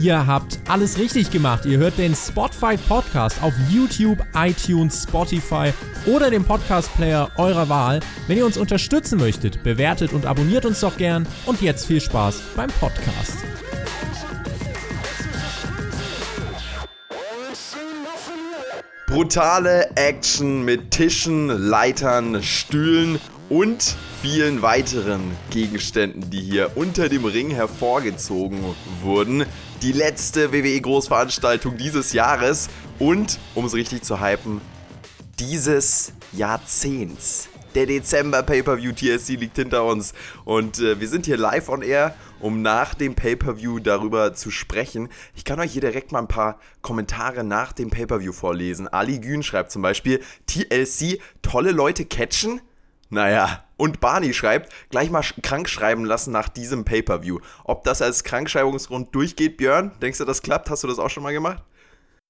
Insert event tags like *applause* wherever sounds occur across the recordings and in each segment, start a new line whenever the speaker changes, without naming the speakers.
Ihr habt alles richtig gemacht. Ihr hört den Spotify Podcast auf YouTube, iTunes, Spotify oder dem Podcast Player eurer Wahl. Wenn ihr uns unterstützen möchtet, bewertet und abonniert uns doch gern. Und jetzt viel Spaß beim Podcast.
Brutale Action mit Tischen, Leitern, Stühlen und vielen weiteren Gegenständen, die hier unter dem Ring hervorgezogen wurden. Die letzte WWE-Großveranstaltung dieses Jahres und, um es richtig zu hypen, dieses Jahrzehnts. Der Dezember Pay-Per-View TSC liegt hinter uns und äh, wir sind hier live on air um nach dem Pay-per-View darüber zu sprechen. Ich kann euch hier direkt mal ein paar Kommentare nach dem Pay-per-View vorlesen. Ali Gün schreibt zum Beispiel, TLC, tolle Leute catchen? Naja, und Barney schreibt, gleich mal krank schreiben lassen nach diesem Pay-per-View. Ob das als Krankschreibungsgrund durchgeht, Björn? Denkst du, das klappt? Hast du das auch schon mal gemacht?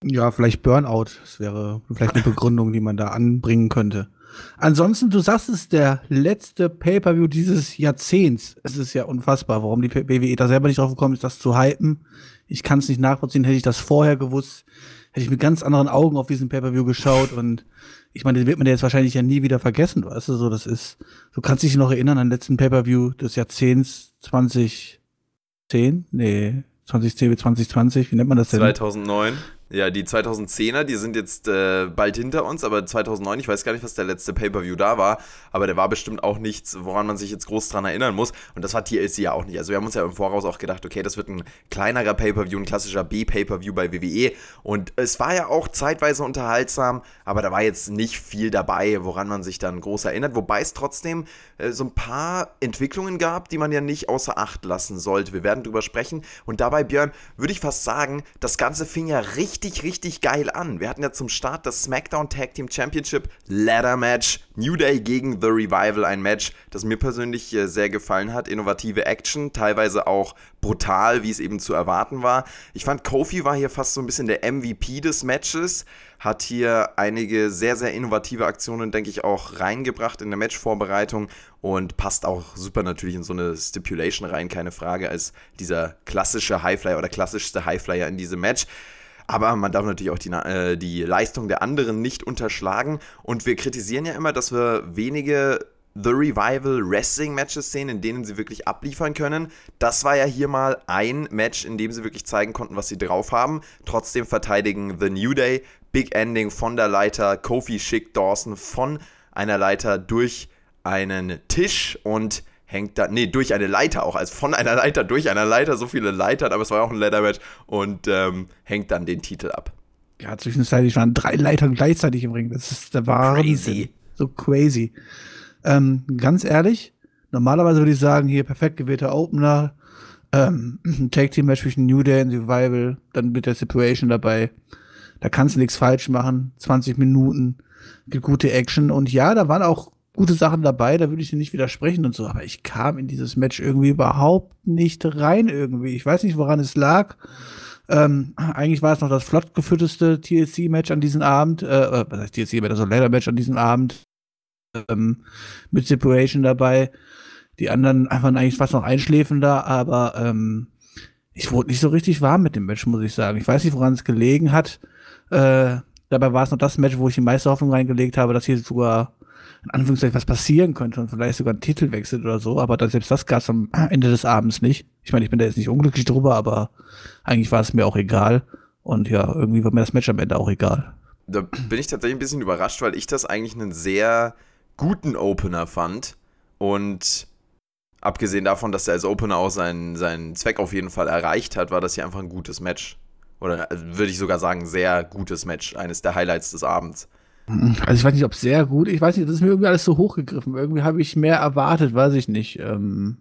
Ja, vielleicht Burnout. Das wäre vielleicht eine Begründung, die man da anbringen könnte. Ansonsten, du sagst es, der letzte Pay-Per-View dieses Jahrzehnts. Es ist ja unfassbar, warum die WWE da selber nicht drauf gekommen ist, das zu hypen. Ich kann es nicht nachvollziehen. Hätte ich das vorher gewusst, hätte ich mit ganz anderen Augen auf diesen Pay-Per-View geschaut und ich meine, den wird man jetzt wahrscheinlich ja nie wieder vergessen, weißt du, so das ist, du kannst dich noch erinnern an den letzten Pay-Per-View des Jahrzehnts 2010? Nee, 2010 bis 2020, wie nennt man das denn?
2009. Ja, die 2010er, die sind jetzt äh, bald hinter uns, aber 2009, ich weiß gar nicht, was der letzte Pay-Per-View da war, aber der war bestimmt auch nichts, woran man sich jetzt groß dran erinnern muss. Und das war TLC ja auch nicht. Also wir haben uns ja im Voraus auch gedacht, okay, das wird ein kleinerer Pay-Per-View, ein klassischer B-Pay-Per-View bei WWE. Und es war ja auch zeitweise unterhaltsam, aber da war jetzt nicht viel dabei, woran man sich dann groß erinnert. Wobei es trotzdem äh, so ein paar Entwicklungen gab, die man ja nicht außer Acht lassen sollte. Wir werden drüber sprechen. Und dabei, Björn, würde ich fast sagen, das Ganze fing ja richtig richtig, richtig geil an. Wir hatten ja zum Start das SmackDown Tag Team Championship Ladder Match. New Day gegen The Revival, ein Match, das mir persönlich äh, sehr gefallen hat. Innovative Action, teilweise auch brutal, wie es eben zu erwarten war. Ich fand, Kofi war hier fast so ein bisschen der MVP des Matches hat hier einige sehr, sehr innovative Aktionen, denke ich, auch reingebracht in der Matchvorbereitung und passt auch super natürlich in so eine Stipulation rein, keine Frage, als dieser klassische Highflyer oder klassischste Highflyer in diesem Match. Aber man darf natürlich auch die, äh, die Leistung der anderen nicht unterschlagen. Und wir kritisieren ja immer, dass wir wenige The Revival Wrestling Matches sehen, in denen sie wirklich abliefern können. Das war ja hier mal ein Match, in dem sie wirklich zeigen konnten, was sie drauf haben. Trotzdem verteidigen The New Day. Big Ending von der Leiter. Kofi schickt Dawson von einer Leiter durch einen Tisch und hängt da, nee, durch eine Leiter auch, also von einer Leiter durch eine Leiter, so viele Leitern, aber es war auch ein Leather-Match und ähm, hängt dann den Titel ab.
Ja, zwischenzeitlich waren drei Leitern gleichzeitig im Ring. Das ist der wahre. Crazy. So crazy. Ähm, ganz ehrlich, normalerweise würde ich sagen, hier perfekt gewählter Opener, ähm, Tag Team Match zwischen New Day und Revival, dann mit der Situation dabei. Da kannst du nichts falsch machen. 20 Minuten, gute Action und ja, da waren auch gute Sachen dabei, da würde ich dir nicht widersprechen und so, aber ich kam in dieses Match irgendwie überhaupt nicht rein irgendwie. Ich weiß nicht, woran es lag. Ähm, eigentlich war es noch das flott geführteste TLC-Match an diesem Abend, äh, äh was heißt TLC-Match, also Leather-Match an diesem Abend, ähm, mit Separation dabei. Die anderen einfach eigentlich fast noch einschläfender, aber ähm, ich wurde nicht so richtig warm mit dem Match, muss ich sagen. Ich weiß nicht, woran es gelegen hat. Äh, dabei war es noch das Match, wo ich die meiste Hoffnung reingelegt habe, dass hier sogar in Anführungszeichen was passieren könnte und vielleicht sogar ein Titelwechsel oder so, aber dann, selbst das gab es am Ende des Abends nicht. Ich meine, ich bin da jetzt nicht unglücklich drüber, aber eigentlich war es mir auch egal. Und ja, irgendwie war mir das Match am Ende auch egal.
Da bin ich tatsächlich ein bisschen überrascht, weil ich das eigentlich einen sehr guten Opener fand. Und abgesehen davon, dass er als Opener auch seinen, seinen Zweck auf jeden Fall erreicht hat, war das hier einfach ein gutes Match. Oder also würde ich sogar sagen, sehr gutes Match. Eines der Highlights des Abends.
Also ich weiß nicht, ob sehr gut. Ich weiß nicht, das ist mir irgendwie alles so hochgegriffen. Irgendwie habe ich mehr erwartet, weiß ich nicht. Ähm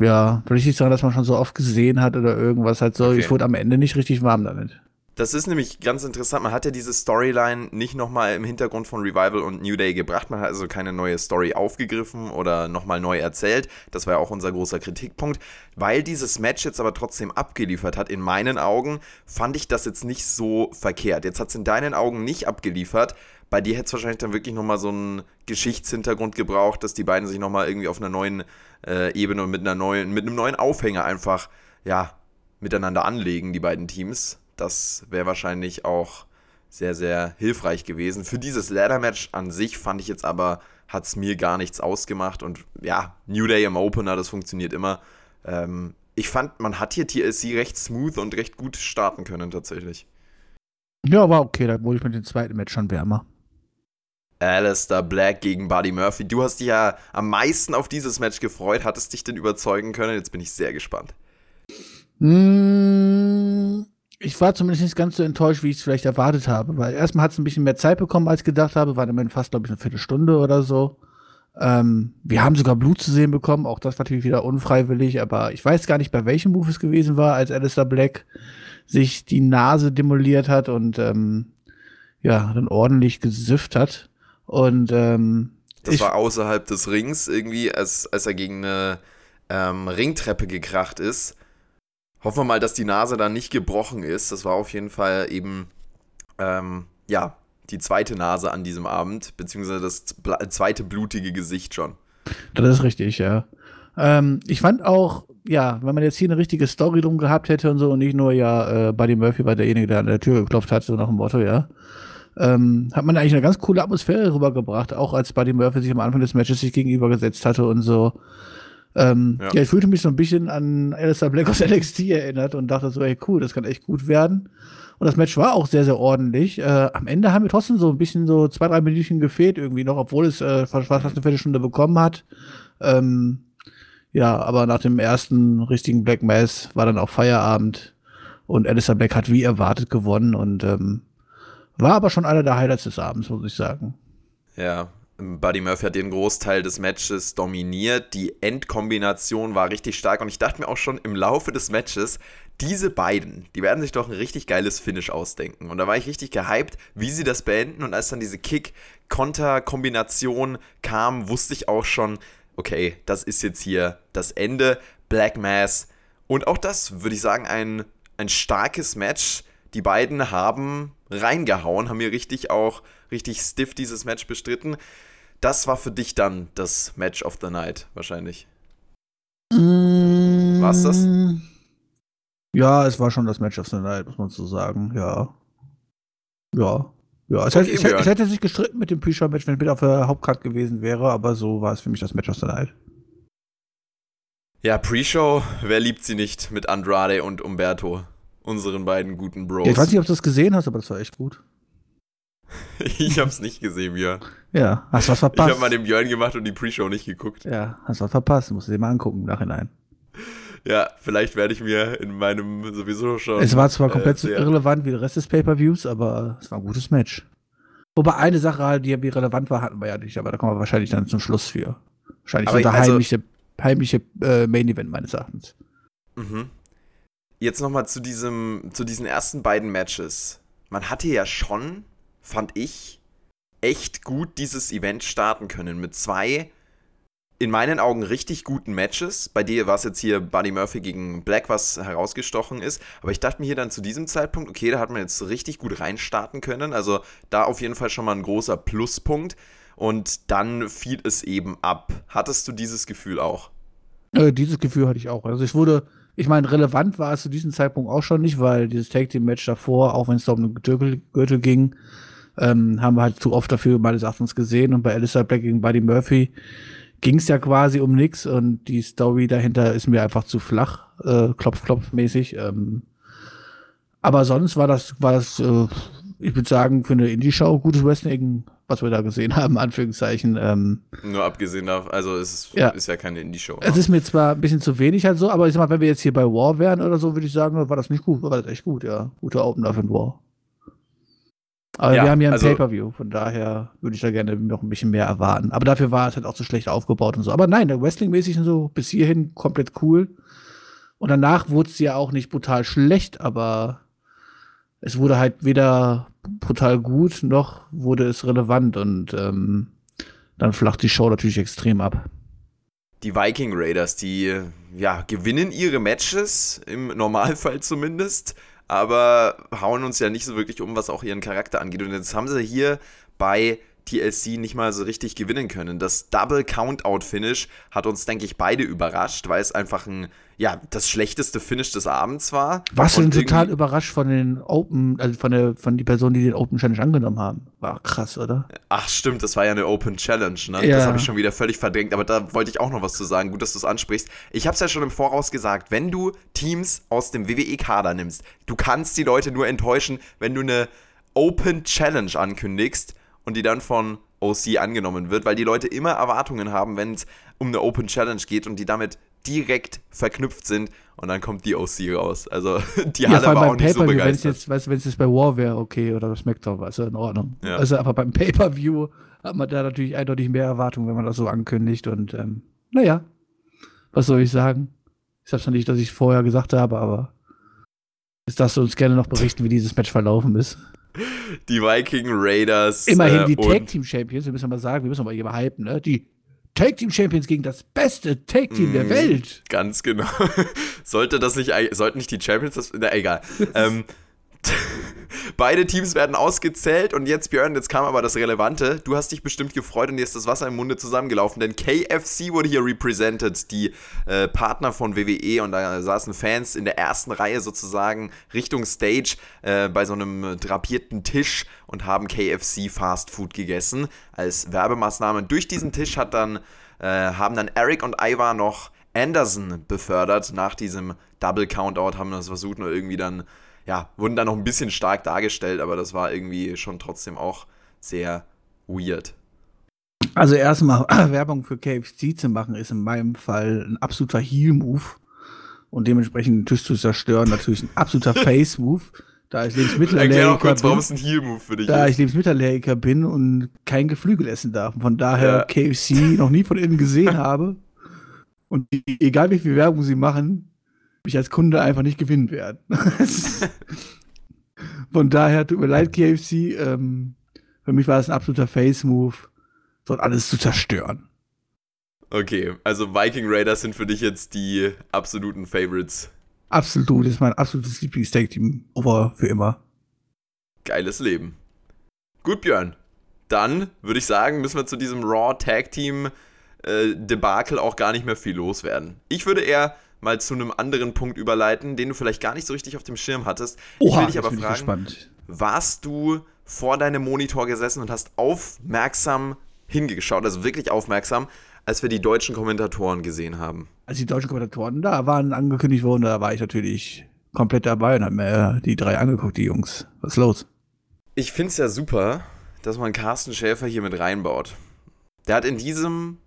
ja, vielleicht nicht sagen, dass man schon so oft gesehen hat oder irgendwas halt so. Okay. Ich wurde am Ende nicht richtig warm damit.
Das ist nämlich ganz interessant. Man hat ja diese Storyline nicht nochmal im Hintergrund von Revival und New Day gebracht. Man hat also keine neue Story aufgegriffen oder nochmal neu erzählt. Das war ja auch unser großer Kritikpunkt. Weil dieses Match jetzt aber trotzdem abgeliefert hat, in meinen Augen, fand ich das jetzt nicht so verkehrt. Jetzt hat es in deinen Augen nicht abgeliefert. Bei dir hätte es wahrscheinlich dann wirklich nochmal so einen Geschichtshintergrund gebraucht, dass die beiden sich nochmal irgendwie auf einer neuen äh, Ebene und mit, einer neuen, mit einem neuen Aufhänger einfach, ja, miteinander anlegen, die beiden Teams. Das wäre wahrscheinlich auch sehr, sehr hilfreich gewesen. Für dieses Ladder-Match an sich fand ich jetzt aber, hat es mir gar nichts ausgemacht. Und ja, New Day im Opener, das funktioniert immer. Ähm, ich fand, man hat hier TLC recht smooth und recht gut starten können tatsächlich.
Ja, war okay, da wurde ich mit dem zweiten Match schon wärmer.
Alistair Black gegen Buddy Murphy. Du hast dich ja am meisten auf dieses Match gefreut. Hattest dich denn überzeugen können? Jetzt bin ich sehr gespannt.
Mmh ich war zumindest nicht ganz so enttäuscht, wie ich es vielleicht erwartet habe, weil erstmal hat es ein bisschen mehr Zeit bekommen, als ich gedacht habe, war immerhin fast, glaube ich, eine Viertelstunde oder so. Ähm, wir haben sogar Blut zu sehen bekommen, auch das war natürlich wieder unfreiwillig, aber ich weiß gar nicht, bei welchem Move es gewesen war, als Alistair Black sich die Nase demoliert hat und ähm, ja, dann ordentlich gesifft hat. Und ähm,
das war außerhalb des Rings irgendwie, als, als er gegen eine ähm, Ringtreppe gekracht ist Hoffen wir mal, dass die Nase dann nicht gebrochen ist. Das war auf jeden Fall eben, ähm, ja, die zweite Nase an diesem Abend, beziehungsweise das zweite blutige Gesicht schon.
Das ist richtig, ja. Ähm, ich fand auch, ja, wenn man jetzt hier eine richtige Story drum gehabt hätte und so und nicht nur, ja, äh, Buddy Murphy war derjenige, der an der Tür geklopft hat, so nach dem Motto, ja, ähm, hat man eigentlich eine ganz coole Atmosphäre rübergebracht, auch als Buddy Murphy sich am Anfang des Matches sich gegenübergesetzt hatte und so. Ähm, ja. ja. ich fühlte mich so ein bisschen an Alistair Black aus *laughs* NXT erinnert und dachte so, ey, cool, das kann echt gut werden. Und das Match war auch sehr, sehr ordentlich. Äh, am Ende haben wir trotzdem so ein bisschen so zwei, drei Minuten gefehlt irgendwie noch, obwohl es äh, fast, fast eine Viertelstunde bekommen hat. Ähm, ja, aber nach dem ersten richtigen Black Mass war dann auch Feierabend und Alistair Black hat wie erwartet gewonnen und ähm, war aber schon einer der Highlights des Abends, muss ich sagen.
Ja, Buddy Murphy hat den Großteil des Matches dominiert. Die Endkombination war richtig stark und ich dachte mir auch schon im Laufe des Matches, diese beiden, die werden sich doch ein richtig geiles Finish ausdenken. Und da war ich richtig gehypt, wie sie das beenden. Und als dann diese Kick-Konter-Kombination kam, wusste ich auch schon, okay, das ist jetzt hier das Ende. Black Mass. Und auch das, würde ich sagen, ein, ein starkes Match. Die beiden haben reingehauen, haben mir richtig auch richtig stiff dieses Match bestritten das war für dich dann das Match of the Night, wahrscheinlich.
Mm, War's das? Ja, es war schon das Match of the Night, muss man so sagen, ja. Ja. Ja, es, okay, hätte, es, hätte, es hätte sich gestritten mit dem Pre-Show-Match, wenn es mit auf der Hauptcard gewesen wäre, aber so war es für mich das Match of the Night.
Ja, Pre-Show, wer liebt sie nicht mit Andrade und Umberto, unseren beiden guten Bros.
Ja, ich weiß nicht, ob du das gesehen hast, aber das war echt gut. *laughs*
ich hab's nicht gesehen, Björn.
Ja, hast was verpasst.
Ich hab mal den Björn gemacht und die Pre-Show nicht geguckt.
Ja, hast was verpasst. Musst du dir mal angucken im Nachhinein.
Ja, vielleicht werde ich mir in meinem sowieso schon.
Es war zwar äh, komplett so irrelevant wie der Rest des Pay-Per-Views, aber es war ein gutes Match. Wobei eine Sache, halt, die relevant war, hatten wir ja nicht, aber da kommen wir wahrscheinlich dann zum Schluss für. Wahrscheinlich aber so der also, heimliche, heimliche äh, Main-Event meines Erachtens.
Mhm. Jetzt nochmal zu diesem, zu diesen ersten beiden Matches. Man hatte ja schon fand ich, echt gut dieses Event starten können mit zwei in meinen Augen richtig guten Matches. Bei dir war es jetzt hier Buddy Murphy gegen Black, was herausgestochen ist. Aber ich dachte mir hier dann zu diesem Zeitpunkt, okay, da hat man jetzt richtig gut reinstarten können. Also da auf jeden Fall schon mal ein großer Pluspunkt. Und dann fiel es eben ab. Hattest du dieses Gefühl auch?
Äh, dieses Gefühl hatte ich auch. Also es wurde, ich meine, relevant war es zu diesem Zeitpunkt auch schon nicht, weil dieses Tag Team Match davor, auch wenn es da um den Gürtel ging, ähm, haben wir halt zu oft dafür meines Erachtens gesehen. Und bei Alistair Black gegen Buddy Murphy ging es ja quasi um nichts und die Story dahinter ist mir einfach zu flach, äh, klopf-klopf-mäßig. Ähm, aber sonst war das, war das, äh, ich würde sagen, für eine Indie-Show gutes Wrestling, was wir da gesehen haben, *laughs* Anführungszeichen. Ähm,
Nur abgesehen davon, also es ist ja, ist ja keine Indie-Show.
Es ist mir zwar ein bisschen zu wenig halt so, aber ich sag mal, wenn wir jetzt hier bei War wären oder so, würde ich sagen, war das nicht gut, war das echt gut, ja. Guter Opener für War. Aber ja, wir haben ja ein also, Pay-Per-View, von daher würde ich da gerne noch ein bisschen mehr erwarten. Aber dafür war es halt auch so schlecht aufgebaut und so. Aber nein, der Wrestling-mäßig und so bis hierhin komplett cool. Und danach wurde es ja auch nicht brutal schlecht, aber es wurde halt weder brutal gut, noch wurde es relevant und ähm, dann flacht die Show natürlich extrem ab.
Die Viking Raiders, die ja, gewinnen ihre Matches, im Normalfall zumindest, aber hauen uns ja nicht so wirklich um, was auch ihren Charakter angeht. Und jetzt haben sie hier bei TLC nicht mal so richtig gewinnen können. Das Double Countout Finish hat uns, denke ich, beide überrascht, weil es einfach ein, ja, das schlechteste Finish des Abends war.
Warst du denn total überrascht von den Open, also von der, von die Personen, die den Open Challenge angenommen haben? War krass, oder?
Ach, stimmt, das war ja eine Open Challenge, ne? Ja. Das habe ich schon wieder völlig verdrängt, aber da wollte ich auch noch was zu sagen. Gut, dass du es ansprichst. Ich habe es ja schon im Voraus gesagt, wenn du Teams aus dem WWE-Kader nimmst, du kannst die Leute nur enttäuschen, wenn du eine Open Challenge ankündigst und die dann von OC angenommen wird, weil die Leute immer Erwartungen haben, wenn es um eine Open Challenge geht und die damit direkt verknüpft sind und dann kommt die OC raus. Also *laughs* die ja, Halle war auch nicht so begeistert. Wenn es
jetzt, weißt, wenn es jetzt bei War wäre, okay, oder SmackDown, war es ja in Ordnung. Ja. Also aber beim Pay-Per-View hat man da natürlich eindeutig mehr Erwartungen, wenn man das so ankündigt und ähm, naja, was soll ich sagen? Ich sag's noch nicht, dass ich es vorher gesagt habe, aber jetzt darfst du uns gerne noch berichten, wie dieses Match verlaufen ist.
Die Viking Raiders.
Immerhin äh, die Tag Team Champions, wir müssen mal sagen, wir müssen mal hier mal hypen, ne? Die Tag Team Champions gegen das beste Tag Team mm, der. Welt.
Ganz genau. *laughs* Sollte das nicht, sollten nicht die Champions das, na egal. *laughs* ähm, *laughs* Beide Teams werden ausgezählt und jetzt, Björn, jetzt kam aber das Relevante. Du hast dich bestimmt gefreut und dir ist das Wasser im Munde zusammengelaufen, denn KFC wurde hier represented, die äh, Partner von WWE und da saßen Fans in der ersten Reihe sozusagen Richtung Stage äh, bei so einem drapierten Tisch und haben KFC Fast Food gegessen als Werbemaßnahme. Durch diesen Tisch hat dann, äh, haben dann Eric und Ivar noch Anderson befördert nach diesem Double Countout, haben das versucht, nur irgendwie dann ja, wurden da noch ein bisschen stark dargestellt, aber das war irgendwie schon trotzdem auch sehr weird.
Also erstmal *clears throat* Werbung für KFC zu machen, ist in meinem Fall ein absoluter Heal-Move und dementsprechend den Tisch zu zerstören natürlich ein absoluter *laughs* Face-Move. Da ich Lebensmittelallergiker bin,
ein Heal-Move für dich
Da ist. ich Lebensmittelallergiker bin und kein Geflügel essen darf. Von daher ja. KFC noch nie von innen gesehen *laughs* habe. Und egal wie viel Werbung sie machen, mich als Kunde einfach nicht gewinnen werden. *laughs* Von daher tut mir leid, KFC. Ähm, für mich war das ein absoluter Face-Move, dort alles zu zerstören.
Okay, also Viking Raiders sind für dich jetzt die absoluten Favorites.
Absolut, das ist mein absolutes Lieblings-Tag-Team over für immer.
Geiles Leben. Gut, Björn. Dann würde ich sagen, müssen wir zu diesem Raw Tag Team äh, Debakel auch gar nicht mehr viel loswerden. Ich würde eher mal zu einem anderen Punkt überleiten, den du vielleicht gar nicht so richtig auf dem Schirm hattest. Oha, ich will dich aber fragen, warst du vor deinem Monitor gesessen und hast aufmerksam hingeschaut, also wirklich aufmerksam, als wir die deutschen Kommentatoren gesehen haben?
Als die deutschen Kommentatoren da waren, angekündigt wurden, da war ich natürlich komplett dabei und habe mir die drei angeguckt, die Jungs. Was ist los?
Ich finde es ja super, dass man Carsten Schäfer hier mit reinbaut. Der hat in diesem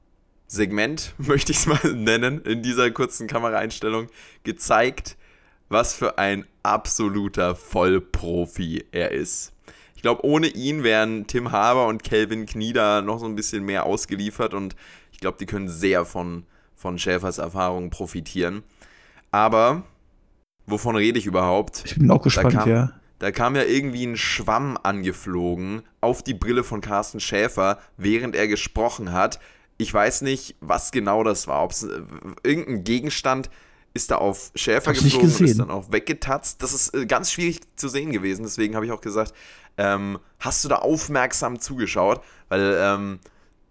Segment, *laughs* möchte ich es mal nennen, in dieser kurzen Kameraeinstellung gezeigt, was für ein absoluter Vollprofi er ist. Ich glaube, ohne ihn wären Tim Haber und Kelvin Knieder noch so ein bisschen mehr ausgeliefert und ich glaube, die können sehr von, von Schäfers Erfahrungen profitieren. Aber wovon rede ich überhaupt?
Ich bin auch gespannt,
da kam,
ja.
Da kam ja irgendwie ein Schwamm angeflogen auf die Brille von Carsten Schäfer, während er gesprochen hat. Ich weiß nicht, was genau das war. Ob es äh, irgendein Gegenstand ist da auf Schäfer Hab's geflogen und ist dann auch weggetatzt. Das ist äh, ganz schwierig zu sehen gewesen. Deswegen habe ich auch gesagt, ähm, hast du da aufmerksam zugeschaut? Weil ähm,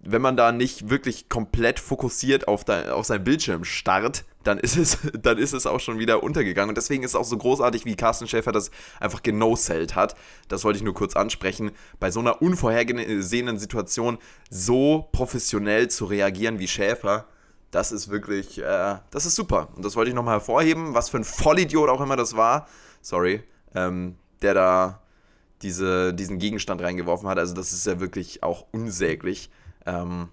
wenn man da nicht wirklich komplett fokussiert auf, dein, auf seinen Bildschirm starrt, dann ist, es, *laughs* dann ist es auch schon wieder untergegangen. Und deswegen ist es auch so großartig, wie Carsten Schäfer das einfach genosellt hat. Das wollte ich nur kurz ansprechen. Bei so einer unvorhergesehenen Situation so professionell zu reagieren wie Schäfer, das ist wirklich, äh, das ist super. Und das wollte ich nochmal hervorheben, was für ein Vollidiot auch immer das war. Sorry, ähm, der da diese, diesen Gegenstand reingeworfen hat. Also das ist ja wirklich auch unsäglich. Ähm,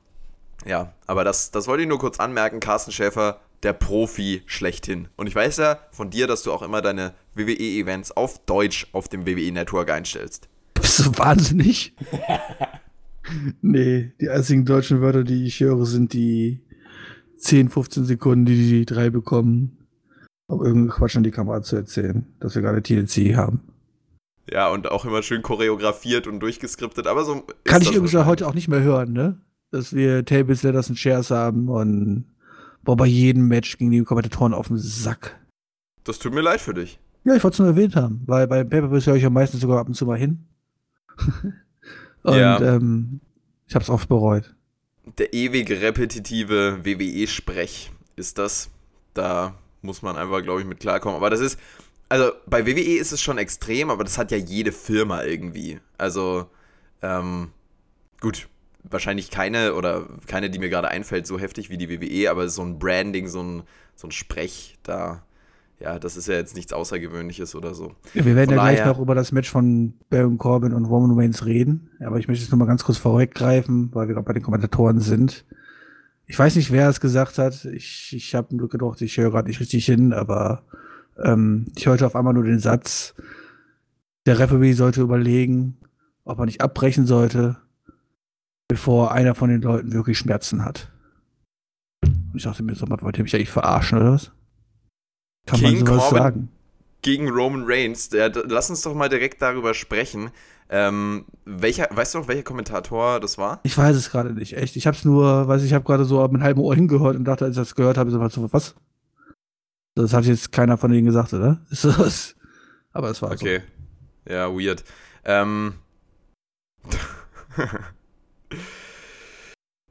ja, aber das, das wollte ich nur kurz anmerken. Carsten Schäfer, der Profi schlechthin. Und ich weiß ja von dir, dass du auch immer deine WWE-Events auf Deutsch auf dem WWE-Network einstellst.
Bist du wahnsinnig? *laughs* nee, die einzigen deutschen Wörter, die ich höre, sind die 10, 15 Sekunden, die die drei bekommen, um irgendeinen Quatsch an die Kamera zu erzählen, dass wir gerade TLC haben.
Ja, und auch immer schön choreografiert und durchgeskriptet, aber so.
Kann ich übrigens heute auch nicht mehr hören, ne? Dass wir Tables, Letters und Shares haben und boah, bei jedem Match gingen die Kommentatoren auf den Sack.
Das tut mir leid für dich.
Ja, ich wollte es nur erwähnt haben, weil bei Paper höre ich ja meistens sogar ab und zu mal hin. *laughs* und ja. ähm, Ich habe es oft bereut.
Der ewig repetitive WWE-Sprech ist das. Da muss man einfach, glaube ich, mit klarkommen. Aber das ist, also bei WWE ist es schon extrem, aber das hat ja jede Firma irgendwie. Also, ähm, gut, wahrscheinlich keine oder keine, die mir gerade einfällt, so heftig wie die WWE, aber so ein Branding, so ein, so ein Sprech, da, ja, das ist ja jetzt nichts Außergewöhnliches oder so.
Ja, wir werden von ja gleich noch über das Match von Baron Corbin und Roman Reigns reden, aber ich möchte jetzt nur mal ganz kurz vorweggreifen, weil wir gerade bei den Kommentatoren sind. Ich weiß nicht, wer es gesagt hat. Ich, ich habe nur gedacht, ich höre gerade nicht richtig hin, aber ähm, ich hörte auf einmal nur den Satz, der Referee sollte überlegen, ob er nicht abbrechen sollte, bevor einer von den Leuten wirklich Schmerzen hat. Und ich dachte mir, so, wollt ihr mich eigentlich verarschen oder was?
Kann King man sowas Corbin sagen? Gegen Roman Reigns. Der, lass uns doch mal direkt darüber sprechen. Ähm, welcher, weißt du noch, welcher Kommentator das war?
Ich weiß es gerade nicht, echt. Ich hab's nur, weiß ich, habe gerade so mit halben Ohr hingehört und dachte, als ich das gehört habe, so, was? Das hat jetzt keiner von denen gesagt, oder? *laughs* Aber es war
okay. so. Ja, weird. Ähm. *laughs*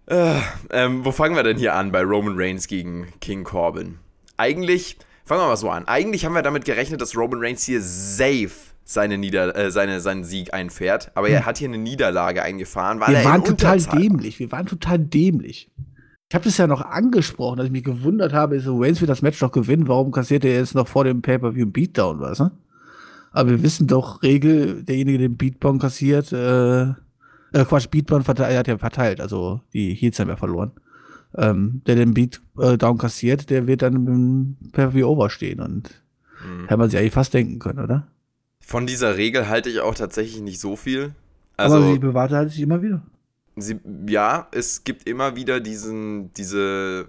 äh, ähm, wo fangen wir denn hier an bei Roman Reigns gegen King Corbin? Eigentlich, fangen wir mal so an. Eigentlich haben wir damit gerechnet, dass Roman Reigns hier safe seine Nieder äh, seine, seinen Sieg einfährt. Aber hm. er hat hier eine Niederlage eingefahren.
wir waren total dämlich. Wir waren total dämlich. Ich habe das ja noch angesprochen, dass ich mich gewundert habe, so Reigns wird das Match doch gewinnen, warum kassiert er jetzt noch vor dem Pay-Per-View einen Beatdown, was, ne? Aber wir wissen doch, Regel, derjenige, der den Beatdown kassiert, äh, äh Quatsch, Beatdown verteilt, er hat ja verteilt, also die Heels haben ja verloren. Ähm, der den Beatdown kassiert, der wird dann im Pay-Per-View overstehen und mhm. hätte man sich eigentlich fast denken können, oder?
Von dieser Regel halte ich auch tatsächlich nicht so viel. Also,
Aber sie bewahrt halt sich immer wieder
sie, ja, es gibt immer wieder diesen, diese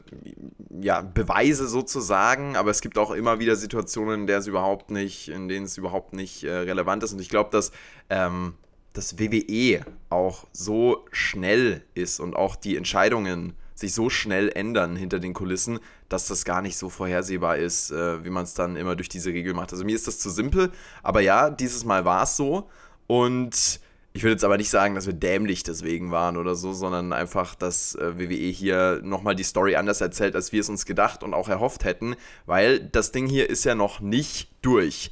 ja, Beweise sozusagen, aber es gibt auch immer wieder Situationen, in, der es überhaupt nicht, in denen es überhaupt nicht äh, relevant ist. Und ich glaube, dass ähm, das WWE auch so schnell ist und auch die Entscheidungen sich so schnell ändern hinter den Kulissen, dass das gar nicht so vorhersehbar ist, äh, wie man es dann immer durch diese Regel macht. Also mir ist das zu simpel, aber ja, dieses Mal war es so und ich würde jetzt aber nicht sagen, dass wir dämlich deswegen waren oder so, sondern einfach, dass äh, WWE hier nochmal die Story anders erzählt, als wir es uns gedacht und auch erhofft hätten, weil das Ding hier ist ja noch nicht durch.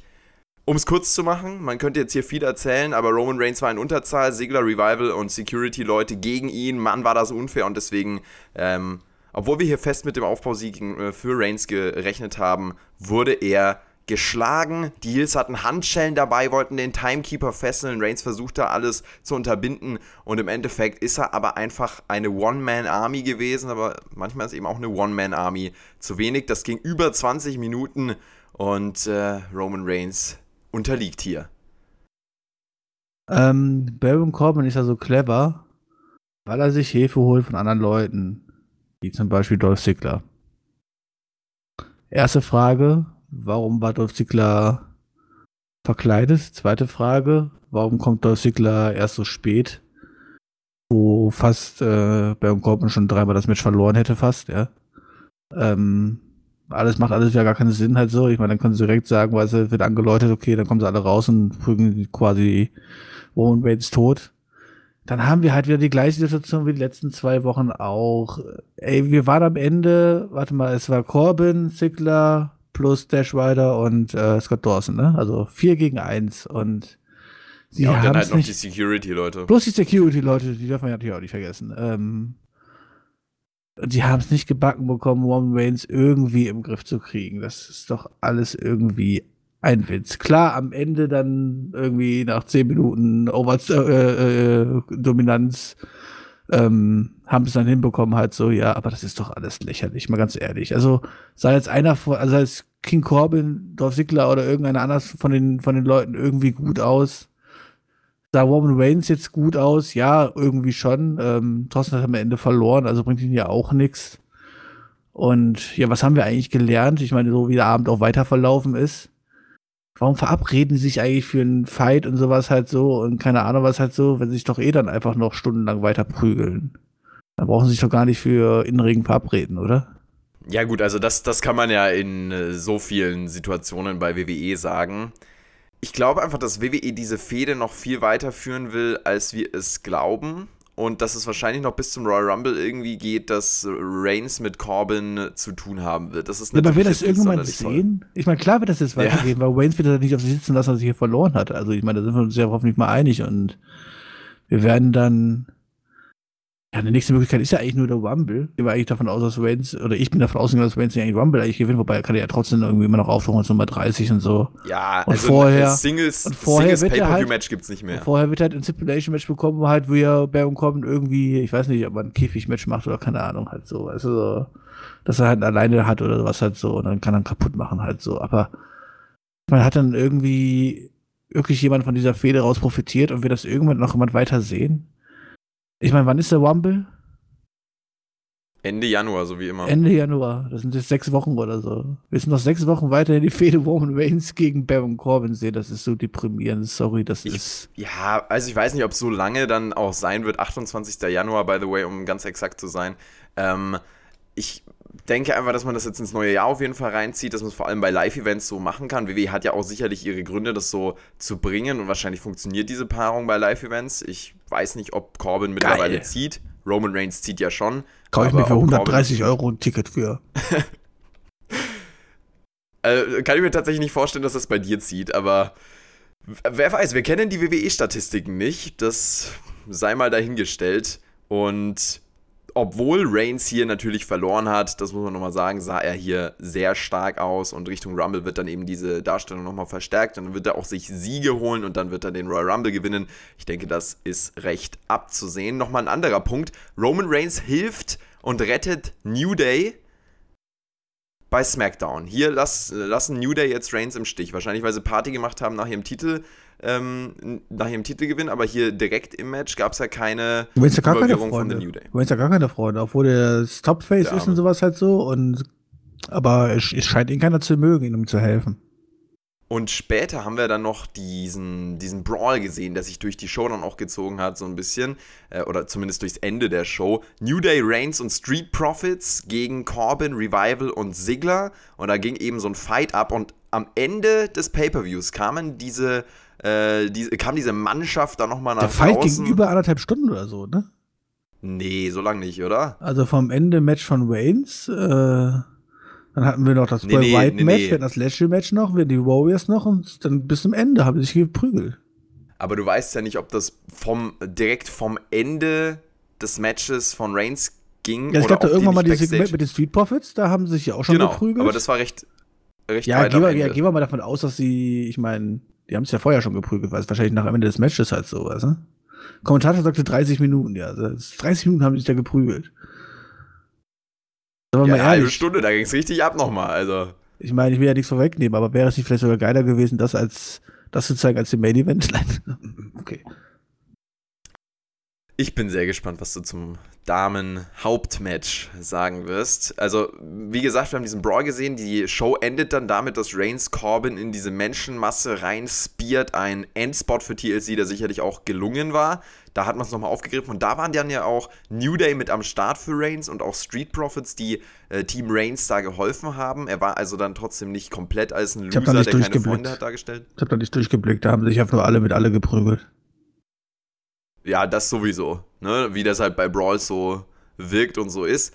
Um es kurz zu machen, man könnte jetzt hier viel erzählen, aber Roman Reigns war in Unterzahl, Sigler Revival und Security-Leute gegen ihn. Mann, war das unfair und deswegen, ähm, obwohl wir hier fest mit dem Aufbausieg äh, für Reigns gerechnet haben, wurde er geschlagen. Die Heels hatten Handschellen dabei, wollten den Timekeeper fesseln. Reigns versuchte alles zu unterbinden und im Endeffekt ist er aber einfach eine One-Man-Army gewesen. Aber manchmal ist eben auch eine One-Man-Army zu wenig. Das ging über 20 Minuten und äh, Roman Reigns unterliegt hier.
Ähm, Baron Corbin ist ja so clever, weil er sich Hilfe holt von anderen Leuten, wie zum Beispiel Dolph Ziggler. Erste Frage, warum war Dolph Ziggler verkleidet? Zweite Frage, warum kommt Dolph Ziggler erst so spät? Wo fast äh, Baron Corbin schon dreimal das Match verloren hätte, fast, ja. Ähm, alles macht alles ja gar keinen Sinn halt so. Ich meine, dann können sie direkt sagen, weil es wird angeläutet, okay, dann kommen sie alle raus und prügeln quasi Roman Reigns tot dann haben wir halt wieder die gleiche Situation wie die letzten zwei Wochen auch. Ey, wir waren am Ende, warte mal, es war Corbin, Ziggler, plus Dash Rider und äh, Scott Dawson, ne? Also vier gegen eins und
sie ja, und dann halt noch nicht, die Security-Leute.
Plus die Security-Leute, die dürfen wir natürlich auch nicht vergessen. Ähm, die haben es nicht gebacken bekommen, Roman Reigns irgendwie im Griff zu kriegen. Das ist doch alles irgendwie ein Witz. Klar, am Ende dann irgendwie nach zehn Minuten Over äh, äh, Dominanz ähm, haben es dann hinbekommen, halt so, ja, aber das ist doch alles lächerlich, mal ganz ehrlich. Also sei jetzt einer von, also es King Corbin, Dolph Ziggler oder irgendeiner anders von den, von den Leuten irgendwie gut aus. Sah Roman Reigns jetzt gut aus? Ja, irgendwie schon. Ähm, trotzdem hat am Ende verloren, also bringt ihn ja auch nichts. Und ja, was haben wir eigentlich gelernt? Ich meine, so wie der Abend auch weiter verlaufen ist warum verabreden sie sich eigentlich für einen Fight und sowas halt so und keine Ahnung was halt so, wenn sie sich doch eh dann einfach noch stundenlang weiter prügeln. Dann brauchen sie sich doch gar nicht für Innenregen verabreden, oder?
Ja gut, also das, das kann man ja in äh, so vielen Situationen bei WWE sagen. Ich glaube einfach, dass WWE diese Fehde noch viel weiter führen will, als wir es glauben. und dass es wahrscheinlich noch bis zum Royal Rumble irgendwie geht, dass Reigns mit Corbin zu tun haben wird. Das ist
ja, aber wird das irgendwann sehen? Ich meine, klar wird das jetzt weitergehen, ja. weil Reigns wird das nicht auf sich sitzen lassen, dass er sich hier verloren hat. Also ich meine, da sind wir uns ja hoffentlich mal einig und wir werden dann ja, die nächste Möglichkeit ist ja eigentlich nur der Rumble. Ich war eigentlich davon aus, dass Reigns, oder ich bin davon ausgegangen, dass Reigns ja eigentlich Rumble eigentlich gewinnt, wobei er kann ja trotzdem irgendwie immer noch auftauchen als Nummer 30 und so.
Ja,
und also vorher,
Singles,
und vorher
Singles Pay-Per-View-Match
halt,
gibt's nicht mehr.
Vorher wird halt ein Stipulation-Match bekommen, halt, wo ja Baron Corbin irgendwie, ich weiß nicht, ob man ein Käfig-Match macht oder keine Ahnung, halt so, du, so, dass er halt alleine hat oder sowas halt so und dann kann er kaputt machen halt so, aber man hat dann irgendwie wirklich jemand von dieser Fehde raus profitiert und wird das irgendwann noch jemand weiter sehen? Ich meine, wann ist der Rumble?
Ende Januar, so wie immer.
Ende Januar. Das sind jetzt sechs Wochen oder so. Wir sind noch sechs Wochen weiter in die Fehde Roman Reigns gegen Baron Corbin sehen. Das ist so deprimierend. Sorry, das
ich,
ist.
Ja, also ich weiß nicht, ob es so lange dann auch sein wird. 28. Januar, by the way, um ganz exakt zu sein. Ähm, ich denke einfach, dass man das jetzt ins neue Jahr auf jeden Fall reinzieht, dass man es vor allem bei Live-Events so machen kann. WWE hat ja auch sicherlich ihre Gründe, das so zu bringen und wahrscheinlich funktioniert diese Paarung bei Live-Events. Ich weiß nicht, ob Corbin mittlerweile Geil. zieht. Roman Reigns zieht ja schon.
Kaufe ich mir für 130 Euro ein Ticket für. *laughs*
äh, kann ich mir tatsächlich nicht vorstellen, dass das bei dir zieht, aber wer weiß, wir kennen die WWE-Statistiken nicht. Das sei mal dahingestellt. Und obwohl Reigns hier natürlich verloren hat, das muss man nochmal sagen, sah er hier sehr stark aus und Richtung Rumble wird dann eben diese Darstellung nochmal verstärkt und dann wird er auch sich Siege holen und dann wird er den Royal Rumble gewinnen. Ich denke, das ist recht abzusehen. Nochmal ein anderer Punkt. Roman Reigns hilft und rettet New Day bei SmackDown. Hier lass, lassen New Day jetzt Reigns im Stich. Wahrscheinlich, weil sie Party gemacht haben nach ihrem Titel, ähm, nach ihrem Titelgewinn, aber hier direkt im Match gab es ja keine
du ja gar keine Freunde. von The New Day. Du ja gar keine Freunde, obwohl der Topface ist und sowas halt so. Und, aber es, es scheint ihn keiner zu mögen, ihm zu helfen.
Und später haben wir dann noch diesen, diesen Brawl gesehen, der sich durch die Show dann auch gezogen hat, so ein bisschen. Äh, oder zumindest durchs Ende der Show. New Day Reigns und Street Profits gegen Corbin, Revival und Ziggler. Und da ging eben so ein Fight ab. Und am Ende des Pay-Per-Views kamen diese, äh, die, kam diese Mannschaft dann nochmal nach
der Fight draußen. ging über anderthalb Stunden oder so, ne?
Nee, so lange nicht, oder?
Also vom Ende Match von Reigns, äh dann hatten wir noch das nee, nee, White nee, Match, wir hatten das Lashley Match noch, wir die Warriors noch und dann bis zum Ende haben sie sich geprügelt.
Aber du weißt ja nicht, ob das vom direkt vom Ende des Matches von Reigns ging.
Ja, es gab da irgendwann mal dieses Segment mit den Street Profits, da haben sie sich ja auch schon genau, geprügelt.
Aber das war recht, recht
ja, gehen wir, ja, gehen wir mal davon aus, dass sie, ich meine, die haben es ja vorher schon geprügelt, weil es wahrscheinlich nach Ende des Matches halt so was, ne? Kommentator sagte 30 Minuten, ja. 30 also Minuten haben sie sich da geprügelt.
Aber ja, mal ehrlich. Halbe Stunde, da ging es richtig ab nochmal. Also.
Ich meine, ich will ja nichts vorwegnehmen, aber wäre es nicht vielleicht sogar geiler gewesen, das als das zu zeigen als im Main Event? *laughs* okay.
Ich bin sehr gespannt, was du zum Damen-Hauptmatch sagen wirst. Also, wie gesagt, wir haben diesen Brawl gesehen. Die Show endet dann damit, dass Reigns Corbin in diese Menschenmasse reinspiert. Ein Endspot für TLC, der sicherlich auch gelungen war. Da hat man es nochmal aufgegriffen. Und da waren dann ja auch New Day mit am Start für Reigns und auch Street Profits, die äh, Team Reigns da geholfen haben. Er war also dann trotzdem nicht komplett als ein Loser, der keine Freunde hat dargestellt.
Ich habe da nicht durchgeblickt. Da haben sich einfach nur alle mit alle geprügelt.
Ja, das sowieso. Ne? Wie das halt bei Brawl so wirkt und so ist.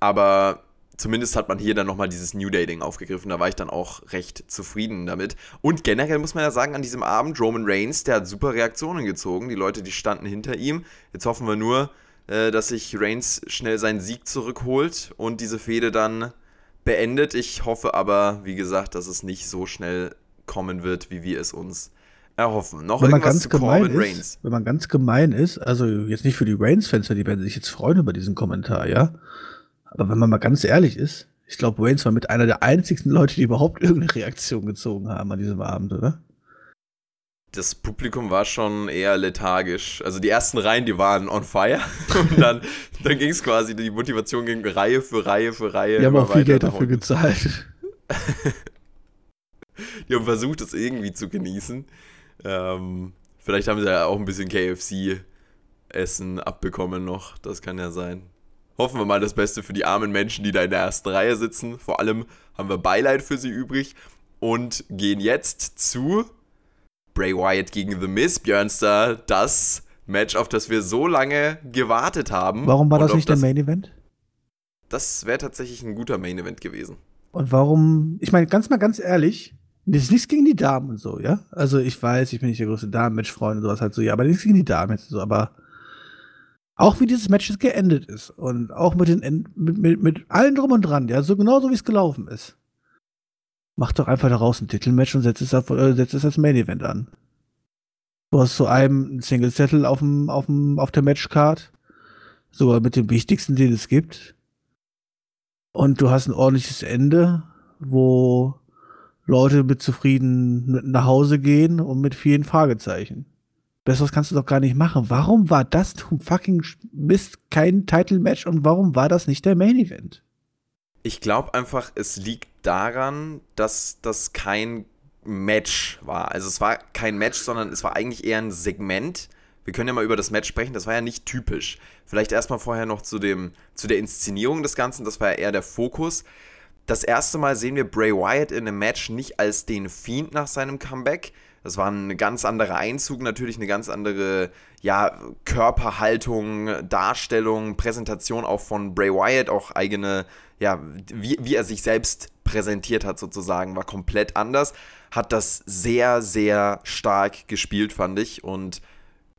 Aber zumindest hat man hier dann nochmal dieses New Day-Ding aufgegriffen. Da war ich dann auch recht zufrieden damit. Und generell muss man ja sagen, an diesem Abend, Roman Reigns, der hat super Reaktionen gezogen. Die Leute, die standen hinter ihm. Jetzt hoffen wir nur, äh, dass sich Reigns schnell seinen Sieg zurückholt und diese Fehde dann beendet. Ich hoffe aber, wie gesagt, dass es nicht so schnell kommen wird, wie wir es uns erhoffen. Noch
wenn man ganz gemein ist, Reigns. Wenn man ganz gemein ist, also jetzt nicht für die Reigns-Fans, die werden sich jetzt freuen über diesen Kommentar, ja. Aber wenn man mal ganz ehrlich ist, ich glaube, Reigns war mit einer der einzigsten Leute, die überhaupt *laughs* irgendeine Reaktion gezogen haben an diesem Abend, oder?
Das Publikum war schon eher lethargisch. Also die ersten Reihen, die waren on fire. *laughs* Und dann, dann ging es quasi, die Motivation ging Reihe für Reihe für Reihe.
Die haben auch viel Geld dafür gezahlt. *laughs*
die haben versucht, es irgendwie zu genießen. Ähm, vielleicht haben sie ja auch ein bisschen KFC-Essen abbekommen noch. Das kann ja sein. Hoffen wir mal das Beste für die armen Menschen, die da in der ersten Reihe sitzen. Vor allem haben wir Beileid für sie übrig und gehen jetzt zu Bray Wyatt gegen The Miz, Björnstar, das Match, auf das wir so lange gewartet haben.
Warum war das nicht der Main Event?
Das wäre tatsächlich ein guter Main Event gewesen.
Und warum, ich meine, ganz mal ganz ehrlich, das ist nichts gegen die Damen und so, ja? Also ich weiß, ich bin nicht der größte Damen-Match-Freund und sowas halt so, ja, aber nichts gegen die Damen jetzt so, aber auch wie dieses Match geendet ist und auch mit den mit, mit, mit allen drum und dran, ja, so genauso wie es gelaufen ist. Mach doch einfach daraus ein Titelmatch und setz es, auf, äh, setz es als Main Event an. Du hast zu einem einen Single-Zettel auf, dem, auf, dem, auf der Matchcard, sogar mit dem wichtigsten, den es gibt. Und du hast ein ordentliches Ende, wo Leute mit zufrieden nach Hause gehen und mit vielen Fragezeichen. Besseres kannst du doch gar nicht machen. Warum war das du fucking Mist kein Title-Match und warum war das nicht der Main-Event?
Ich glaube einfach, es liegt daran, dass das kein Match war. Also es war kein Match, sondern es war eigentlich eher ein Segment. Wir können ja mal über das Match sprechen, das war ja nicht typisch. Vielleicht erstmal vorher noch zu, dem, zu der Inszenierung des Ganzen, das war ja eher der Fokus. Das erste Mal sehen wir Bray Wyatt in einem Match nicht als den Fiend nach seinem Comeback. Das war ein ganz anderer Einzug, natürlich eine ganz andere ja, Körperhaltung, Darstellung, Präsentation auch von Bray Wyatt, auch eigene, ja, wie, wie er sich selbst präsentiert hat sozusagen, war komplett anders. Hat das sehr, sehr stark gespielt, fand ich. Und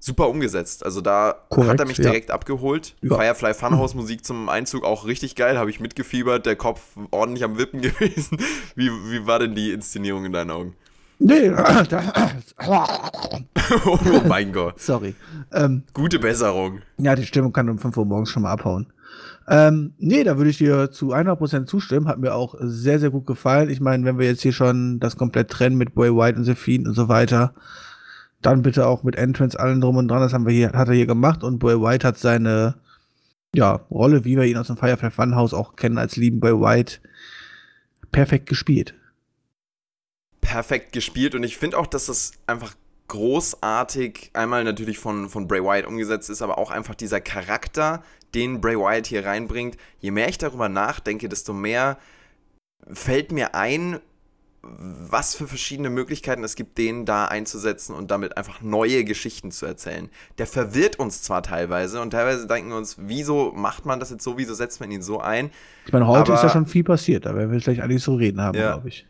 super umgesetzt. Also da Korrekt, hat er mich direkt ja. abgeholt. Ja. Firefly Funhouse Musik zum Einzug auch richtig geil, habe ich mitgefiebert, der Kopf ordentlich am Wippen *laughs* gewesen. Wie, wie war denn die Inszenierung in deinen Augen?
Nee, *clears throat* *laughs*
oh mein Gott.
Sorry.
Ähm, Gute Besserung.
Ja, die Stimmung kann um 5 Uhr morgens schon mal abhauen. Ähm, nee, da würde ich dir zu 100% zustimmen. Hat mir auch sehr, sehr gut gefallen. Ich meine, wenn wir jetzt hier schon das komplett trennen mit Boy White und The Fiend und so weiter, dann bitte auch mit Entrance allen drum und dran. Das haben wir hier, hat er hier gemacht und Boy White hat seine ja, Rolle, wie wir ihn aus dem Firefly Funhouse auch kennen, als lieben Boy White, perfekt gespielt.
Perfekt gespielt und ich finde auch, dass das einfach großartig einmal natürlich von, von Bray Wyatt umgesetzt ist, aber auch einfach dieser Charakter, den Bray Wyatt hier reinbringt. Je mehr ich darüber nachdenke, desto mehr fällt mir ein, was für verschiedene Möglichkeiten es gibt, den da einzusetzen und damit einfach neue Geschichten zu erzählen. Der verwirrt uns zwar teilweise und teilweise denken wir uns, wieso macht man das jetzt so, wieso setzt man ihn so ein?
Ich meine, heute Aber, ist ja schon viel passiert, da werden wir gleich alle so reden haben, ja. glaube ich.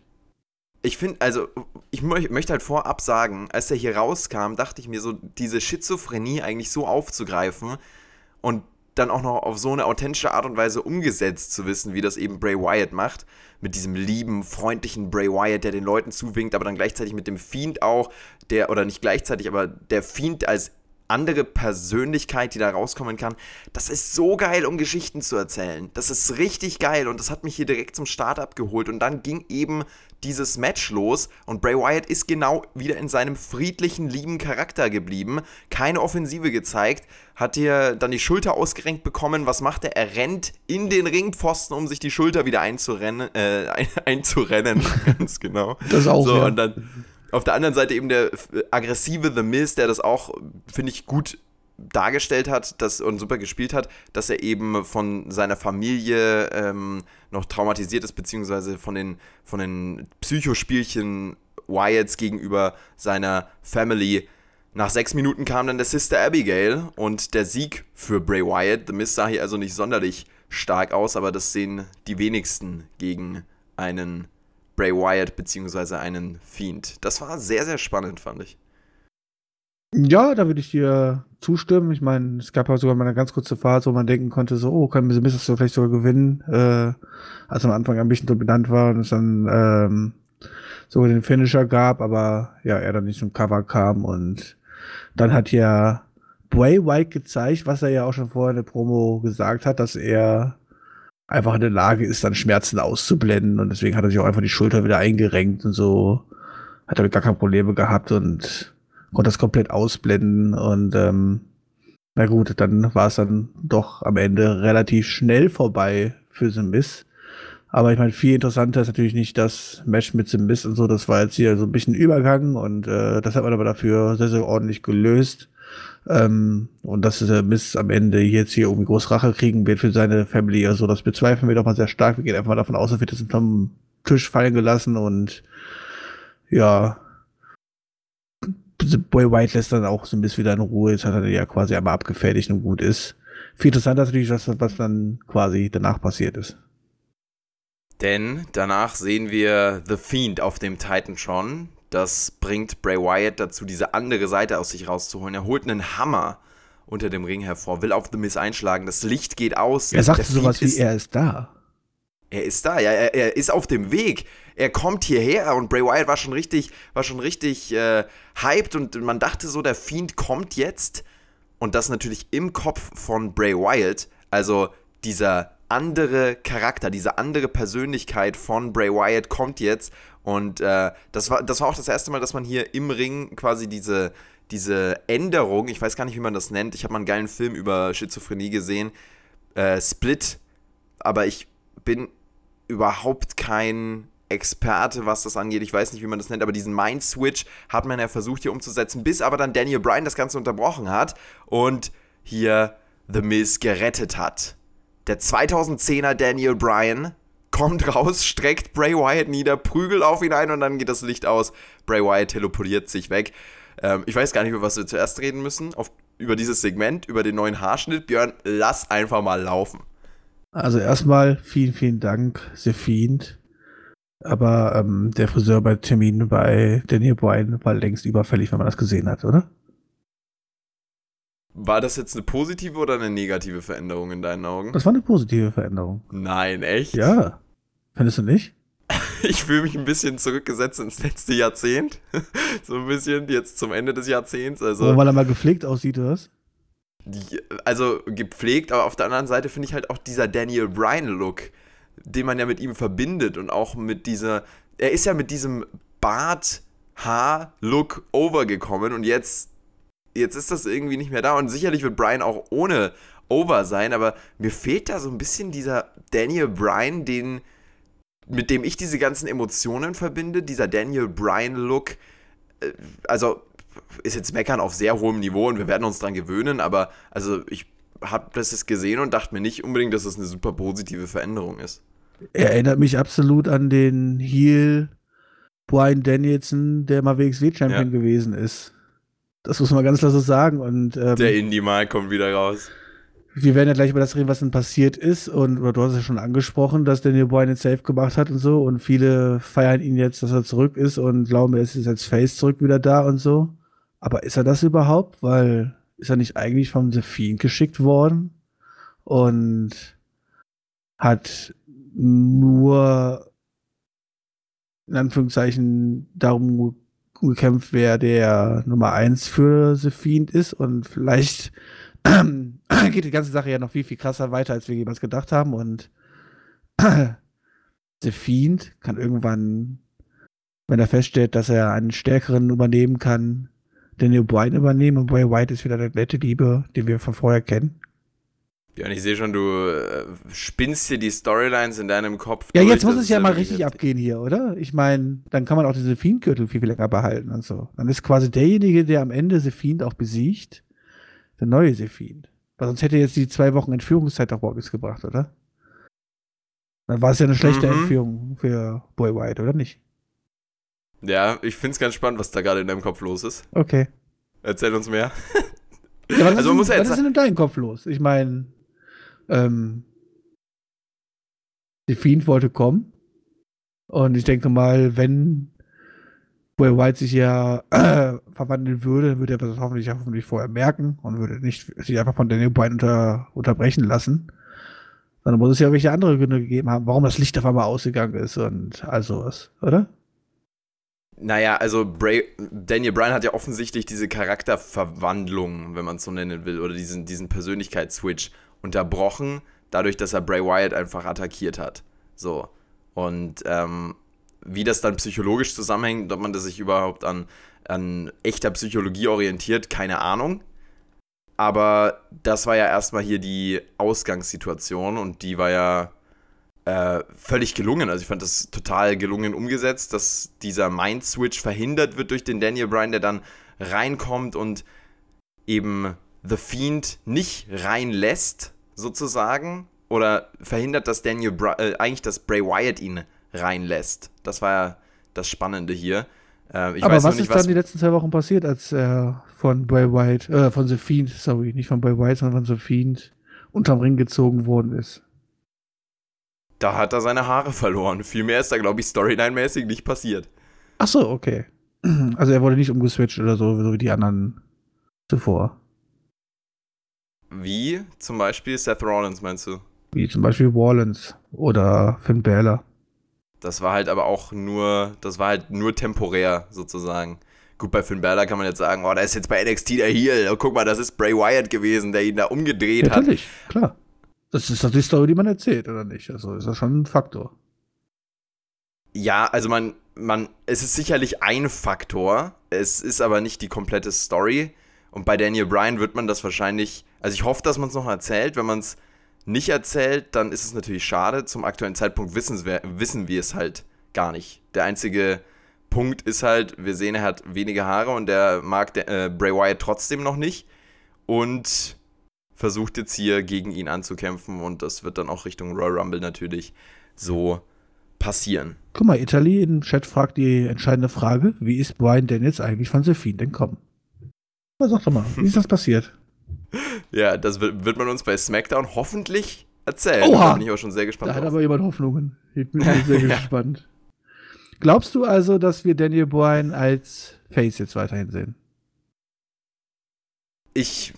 Ich finde, also, ich möchte halt vorab sagen, als er hier rauskam, dachte ich mir so, diese Schizophrenie eigentlich so aufzugreifen und dann auch noch auf so eine authentische Art und Weise umgesetzt zu wissen, wie das eben Bray Wyatt macht. Mit diesem lieben, freundlichen Bray Wyatt, der den Leuten zuwinkt, aber dann gleichzeitig mit dem Fiend auch, der, oder nicht gleichzeitig, aber der Fiend als andere Persönlichkeit, die da rauskommen kann. Das ist so geil, um Geschichten zu erzählen. Das ist richtig geil und das hat mich hier direkt zum Start abgeholt. Und dann ging eben dieses Match los und Bray Wyatt ist genau wieder in seinem friedlichen, lieben Charakter geblieben. Keine Offensive gezeigt, hat hier dann die Schulter ausgerenkt bekommen. Was macht er? Er rennt in den Ringpfosten, um sich die Schulter wieder einzurennen. Äh, *laughs* ein, einzurennen, *laughs* ganz genau.
Das ist auch.
So, ja. und dann auf der anderen Seite eben der aggressive The Miz, der das auch, finde ich, gut dargestellt hat dass, und super gespielt hat, dass er eben von seiner Familie ähm, noch traumatisiert ist, beziehungsweise von den, von den Psychospielchen Wyatts gegenüber seiner Family. Nach sechs Minuten kam dann der Sister Abigail und der Sieg für Bray Wyatt. The Miz sah hier also nicht sonderlich stark aus, aber das sehen die wenigsten gegen einen Bray Wyatt beziehungsweise einen Fiend. Das war sehr, sehr spannend, fand ich.
Ja, da würde ich dir zustimmen. Ich meine, es gab ja sogar mal eine ganz kurze Phase, wo man denken konnte, so, oh, können wir das vielleicht sogar gewinnen, äh, als am Anfang ein bisschen dominant war und es dann ähm, sogar den Finisher gab, aber ja, er dann nicht zum Cover kam und dann hat ja Bray White gezeigt, was er ja auch schon vorher in der Promo gesagt hat, dass er einfach in der Lage ist, dann Schmerzen auszublenden und deswegen hat er sich auch einfach die Schulter wieder eingerenkt und so hat damit gar keine Probleme gehabt und konnte das komplett ausblenden und ähm, na gut, dann war es dann doch am Ende relativ schnell vorbei für The Miss. Aber ich meine, viel interessanter ist natürlich nicht das Match mit The Miss und so. Das war jetzt hier so ein bisschen Übergang und äh, das hat man aber dafür sehr, sehr ordentlich gelöst. Ähm, und dass der Miss am Ende jetzt hier irgendwie groß Rache kriegen wird für seine Family. Also das bezweifeln wir doch mal sehr stark. Wir gehen einfach mal davon aus, er wird das unterm Tisch fallen gelassen und ja, Boy White lässt dann auch so ein bisschen wieder in Ruhe. Jetzt hat er ja quasi einmal abgefertigt und gut ist. Viel interessanter natürlich, was, was dann quasi danach passiert ist.
Denn danach sehen wir The Fiend auf dem Titan schon. Das bringt Bray Wyatt dazu, diese andere Seite aus sich rauszuholen. Er holt einen Hammer unter dem Ring hervor, will auf The Miz einschlagen. Das Licht geht aus.
Er sagt sowas wie, er ist da.
Er ist da, ja, er, er, ist auf dem Weg. Er kommt hierher und Bray Wyatt war schon richtig, war schon richtig äh, hyped und man dachte so, der Fiend kommt jetzt. Und das natürlich im Kopf von Bray Wyatt. Also dieser andere Charakter, diese andere Persönlichkeit von Bray Wyatt kommt jetzt. Und äh, das, war, das war auch das erste Mal, dass man hier im Ring quasi diese, diese Änderung, ich weiß gar nicht, wie man das nennt, ich habe mal einen geilen Film über Schizophrenie gesehen, äh, Split, aber ich bin überhaupt kein Experte, was das angeht. Ich weiß nicht, wie man das nennt, aber diesen Mind-Switch hat man ja versucht hier umzusetzen, bis aber dann Daniel Bryan das Ganze unterbrochen hat und hier The Miz gerettet hat. Der 2010er Daniel Bryan kommt *laughs* raus, streckt Bray Wyatt nieder, prügelt auf ihn ein und dann geht das Licht aus. Bray Wyatt teleportiert sich weg. Ähm, ich weiß gar nicht, über was wir zuerst reden müssen. Auf, über dieses Segment, über den neuen Haarschnitt. Björn, lass einfach mal laufen.
Also erstmal vielen, vielen Dank, The Fiend. Aber ähm, der Friseur bei Termin bei Daniel Bryan war längst überfällig, wenn man das gesehen hat, oder?
War das jetzt eine positive oder eine negative Veränderung in deinen Augen?
Das war eine positive Veränderung.
Nein, echt?
Ja. Findest du nicht? *laughs*
Ich fühle mich ein bisschen zurückgesetzt ins letzte Jahrzehnt. *laughs* so ein bisschen, jetzt zum Ende des Jahrzehnts. Also,
oh, weil er mal gepflegt aussieht, oder was?
Also gepflegt, aber auf der anderen Seite finde ich halt auch dieser Daniel Bryan-Look, den man ja mit ihm verbindet und auch mit dieser. Er ist ja mit diesem Bart-Haar-Look overgekommen und jetzt, jetzt ist das irgendwie nicht mehr da. Und sicherlich wird Bryan auch ohne over sein, aber mir fehlt da so ein bisschen dieser Daniel Bryan, den, mit dem ich diese ganzen Emotionen verbinde, dieser Daniel Bryan-Look. Äh, also ist jetzt Meckern auf sehr hohem Niveau und wir werden uns dran gewöhnen, aber also ich habe das jetzt gesehen und dachte mir nicht unbedingt, dass das eine super positive Veränderung ist.
Er erinnert mich absolut an den Heel Brian Danielson, der mal WXW-Champion ja. gewesen ist. Das muss man ganz klar so sagen. Und,
ähm, der Indie-Mal kommt wieder raus.
Wir werden ja gleich über das reden, was denn passiert ist. Und du hast es ja schon angesprochen, dass Daniel Bryan jetzt safe gemacht hat und so. Und viele feiern ihn jetzt, dass er zurück ist und glauben, er ist jetzt als Face zurück wieder da und so. Aber ist er das überhaupt? Weil ist er nicht eigentlich vom The Fiend geschickt worden und hat nur in Anführungszeichen darum gekämpft, wer der Nummer 1 für The Fiend ist. Und vielleicht *clears throat* geht die ganze Sache ja noch viel, viel krasser weiter, als wir jemals gedacht haben. Und *clears throat* The Fiend kann irgendwann, wenn er feststellt, dass er einen stärkeren übernehmen kann, Daniel Bryan übernehmen. Und Bray White ist wieder der nette Liebe, den wir von vorher kennen.
Ja, und ich sehe schon, du äh, spinnst dir die Storylines in deinem Kopf.
Ja, durch, jetzt muss es ja mal richtig abgehen hier, oder? Ich meine, dann kann man auch diese Fiend-Gürtel viel, viel länger behalten und so. Dann ist quasi derjenige, der am Ende The Fiend auch besiegt, der neue The Fiend. Weil sonst hätte jetzt die zwei Wochen Entführungszeit auch überhaupt nichts gebracht, oder? Dann war es ja eine schlechte mhm. Entführung für Boy White, oder nicht?
Ja, ich finde es ganz spannend, was da gerade in deinem Kopf los ist.
Okay.
Erzähl uns mehr.
Ja, was, *laughs* also, ist, muss was ist denn in deinem Kopf los? Ich meine, ähm, die Fiend wollte kommen. Und ich denke mal, wenn Boy White sich ja äh, verwandeln würde, würde er das hoffentlich, hoffentlich vorher merken und würde nicht sich einfach von Daniel Bryan unter, unterbrechen lassen. Sondern muss es ja welche andere Gründe gegeben haben, warum das Licht auf einmal ausgegangen ist und all sowas, oder?
Naja, also Bray, Daniel Bryan hat ja offensichtlich diese Charakterverwandlung, wenn man es so nennen will, oder diesen, diesen Persönlichkeitsswitch unterbrochen, dadurch, dass er Bray Wyatt einfach attackiert hat. So. Und ähm, wie das dann psychologisch zusammenhängt, ob man das sich überhaupt an, an echter Psychologie orientiert, keine Ahnung. Aber das war ja erstmal hier die Ausgangssituation und die war ja äh, völlig gelungen. Also ich fand das total gelungen umgesetzt, dass dieser Mind-Switch verhindert wird durch den Daniel Bryan, der dann reinkommt und eben The Fiend nicht reinlässt, sozusagen. Oder verhindert, dass Daniel Bra äh, eigentlich, dass Bray Wyatt ihn reinlässt. Das war ja das Spannende hier. Ähm, ich
Aber
weiß
was
nicht,
ist dann die letzten zwei Wochen passiert, als er von Bray Wyatt, äh, von The Fiend, sorry, nicht von Bray Wyatt, sondern von The Fiend unterm Ring gezogen worden ist?
Da hat er seine Haare verloren. Viel mehr ist da, glaube ich, storyline-mäßig nicht passiert.
Ach so, okay. Also er wurde nicht umgeswitcht oder so, so wie die anderen zuvor.
Wie zum Beispiel Seth Rollins, meinst du?
Wie zum Beispiel Wallens oder Finn Balor.
Das war halt aber auch nur, das war halt nur temporär sozusagen. Gut, bei Finn Balor kann man jetzt sagen, oh, da ist jetzt bei NXT der Heel. Oh, guck mal, das ist Bray Wyatt gewesen, der ihn da umgedreht
Ja,
hat.
natürlich, klar. Das ist doch die Story, die man erzählt, oder nicht? Also ist das schon ein Faktor.
Ja, also man, man, es ist sicherlich ein Faktor. Es ist aber nicht die komplette Story. Und bei Daniel Bryan wird man das wahrscheinlich, also ich hoffe, dass man es noch erzählt. Wenn man es nicht erzählt, dann ist es natürlich schade. Zum aktuellen Zeitpunkt wissen wir, wissen wir es halt gar nicht. Der einzige Punkt ist halt, wir sehen, er hat wenige Haare und der mag der, äh, Bray Wyatt trotzdem noch nicht. Und versucht jetzt hier gegen ihn anzukämpfen. Und das wird dann auch Richtung Royal Rumble natürlich so passieren.
Guck mal, Italy im Chat fragt die entscheidende Frage: Wie ist Brian Daniels eigentlich von Fiend entkommen? Na, sag doch mal, wie ist das passiert?
Ja, das wird, wird man uns bei SmackDown hoffentlich erzählen.
Oha!
Da bin ich auch schon sehr gespannt
Da hat
drauf.
aber jemand Hoffnungen. Ich bin *laughs* sehr
Ja.
gespannt. Glaubst du also, dass wir Daniel Bryan als Face jetzt weiterhin sehen?
Ich.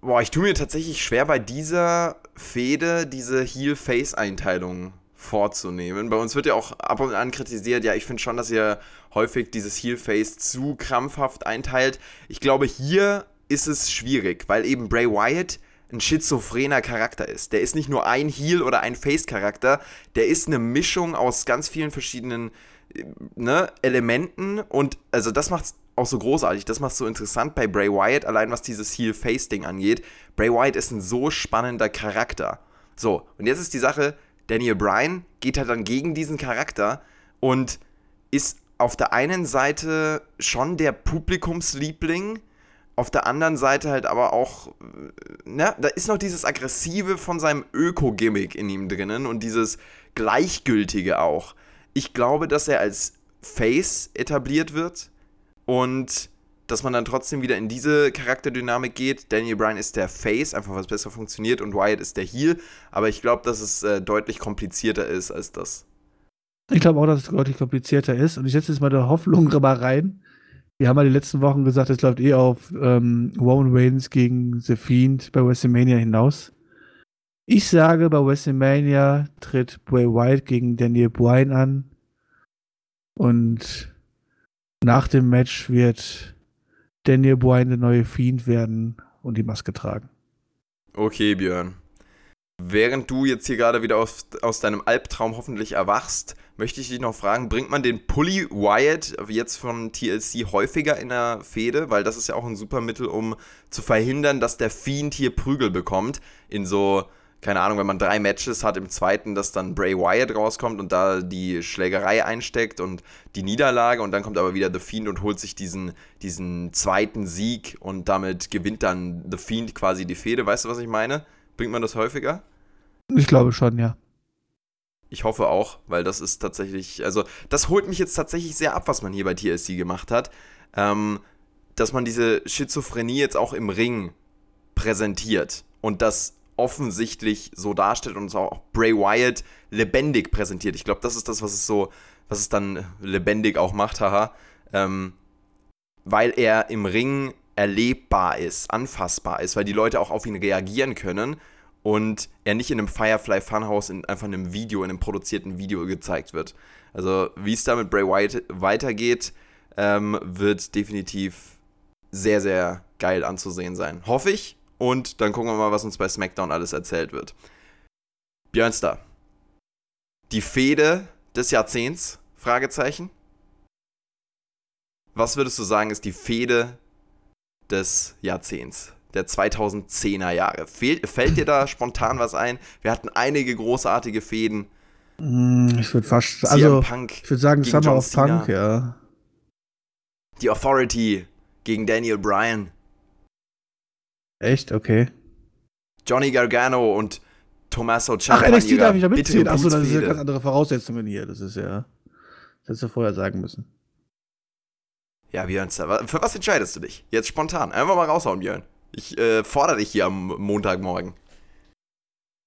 Boah, ich tue mir tatsächlich schwer bei dieser Fehde diese Heel-Face-Einteilung vorzunehmen. Bei uns wird ja auch ab und an kritisiert, ja, ich finde schon, dass ihr häufig dieses Heel-Face zu krampfhaft einteilt. Ich glaube, hier ist es schwierig, weil eben Bray Wyatt ein schizophrener Charakter ist. Der ist nicht nur ein Heel- oder ein Face-Charakter, der ist eine Mischung aus ganz vielen verschiedenen äh, ne, Elementen und also das macht's auch so großartig, das macht's so interessant bei Bray Wyatt, allein was dieses Heel-Face-Ding angeht. Bray Wyatt ist ein so spannender Charakter. So, und jetzt ist die Sache, Daniel Bryan geht halt dann gegen diesen Charakter und ist auf der einen Seite schon der Publikumsliebling, auf der anderen Seite halt aber auch, ne, da ist noch dieses Aggressive von seinem Öko-Gimmick in ihm drinnen und dieses Gleichgültige auch. Ich glaube, dass er als Face etabliert wird und dass man dann trotzdem wieder in diese Charakterdynamik geht. Daniel Bryan ist der Face, einfach was besser funktioniert und Wyatt ist der Heel, aber ich glaube, dass es äh, deutlich komplizierter ist als das.
Ich glaube auch, dass es deutlich komplizierter ist. Und ich setze jetzt mal der Hoffnung *laughs* mal rein. Wir haben ja die letzten Wochen gesagt, es läuft eh auf ähm, Roman Reigns gegen The Fiend bei WrestleMania hinaus. Ich sage, bei WrestleMania tritt Bray Wyatt gegen Daniel Bryan an. Und nach dem Match wird Daniel Bryan der neue Fiend werden und die Maske tragen.
Okay, Björn. Während du jetzt hier gerade wieder aus, aus deinem Albtraum hoffentlich erwachst, möchte ich dich noch fragen, bringt man den Pulli Wyatt jetzt von TLC häufiger in der Fehde? Weil das ist ja auch ein super Mittel, um zu verhindern, dass der Fiend hier Prügel bekommt. In so, keine Ahnung, wenn man drei Matches hat, im zweiten, dass dann Bray Wyatt rauskommt und da die Schlägerei einsteckt und die Niederlage und dann kommt aber wieder The Fiend und holt sich diesen, diesen zweiten Sieg und damit gewinnt dann The Fiend quasi die Fehde. Weißt du, was ich meine? Bringt man das häufiger?
Ich glaube schon, ja.
Ich hoffe auch, weil das ist tatsächlich, also das holt mich jetzt tatsächlich sehr ab, was man hier bei TLC gemacht hat. Ähm, dass man diese Schizophrenie jetzt auch im Ring präsentiert und das offensichtlich so darstellt und auch Bray Wyatt lebendig präsentiert. Ich glaube, das ist das, was es so, was es dann lebendig auch macht, haha. Ähm, weil er im Ring erlebbar ist, anfassbar ist, weil die Leute auch auf ihn reagieren können und er nicht in einem Firefly Funhouse in einfach einem Video, in einem produzierten Video gezeigt wird. Also wie es da mit Bray Wyatt weitergeht, ähm, wird definitiv sehr, sehr geil anzusehen sein. Hoffe ich. Und dann gucken wir mal, was uns bei SmackDown alles erzählt wird. Björnster. Die Fehde des Jahrzehnts? Fragezeichen. Was würdest du sagen, ist die Fehde des Jahrzehnts? Der 2010er Jahre. Fehl, fällt dir da spontan was ein? Wir hatten einige großartige Fäden.
Hm, Ich würde fast,
CM
also
Punk
ich würde sagen Summer
John
of
Cena.
Punk, ja.
Die Authority gegen Daniel Bryan.
Echt, okay.
Johnny Gargano und Tommaso
Ach,
Ciampa.
NXT
ihrer
darf ich ja
bittere
mitzählen. Achso, das sind ja ganz andere Voraussetzungen hier. Das ist ja. Das hättest du vorher sagen müssen.
Ja, Björn, für was entscheidest du dich? Jetzt spontan. Einfach mal raushauen, Björn. Ich äh, fordere dich hier am Montagmorgen.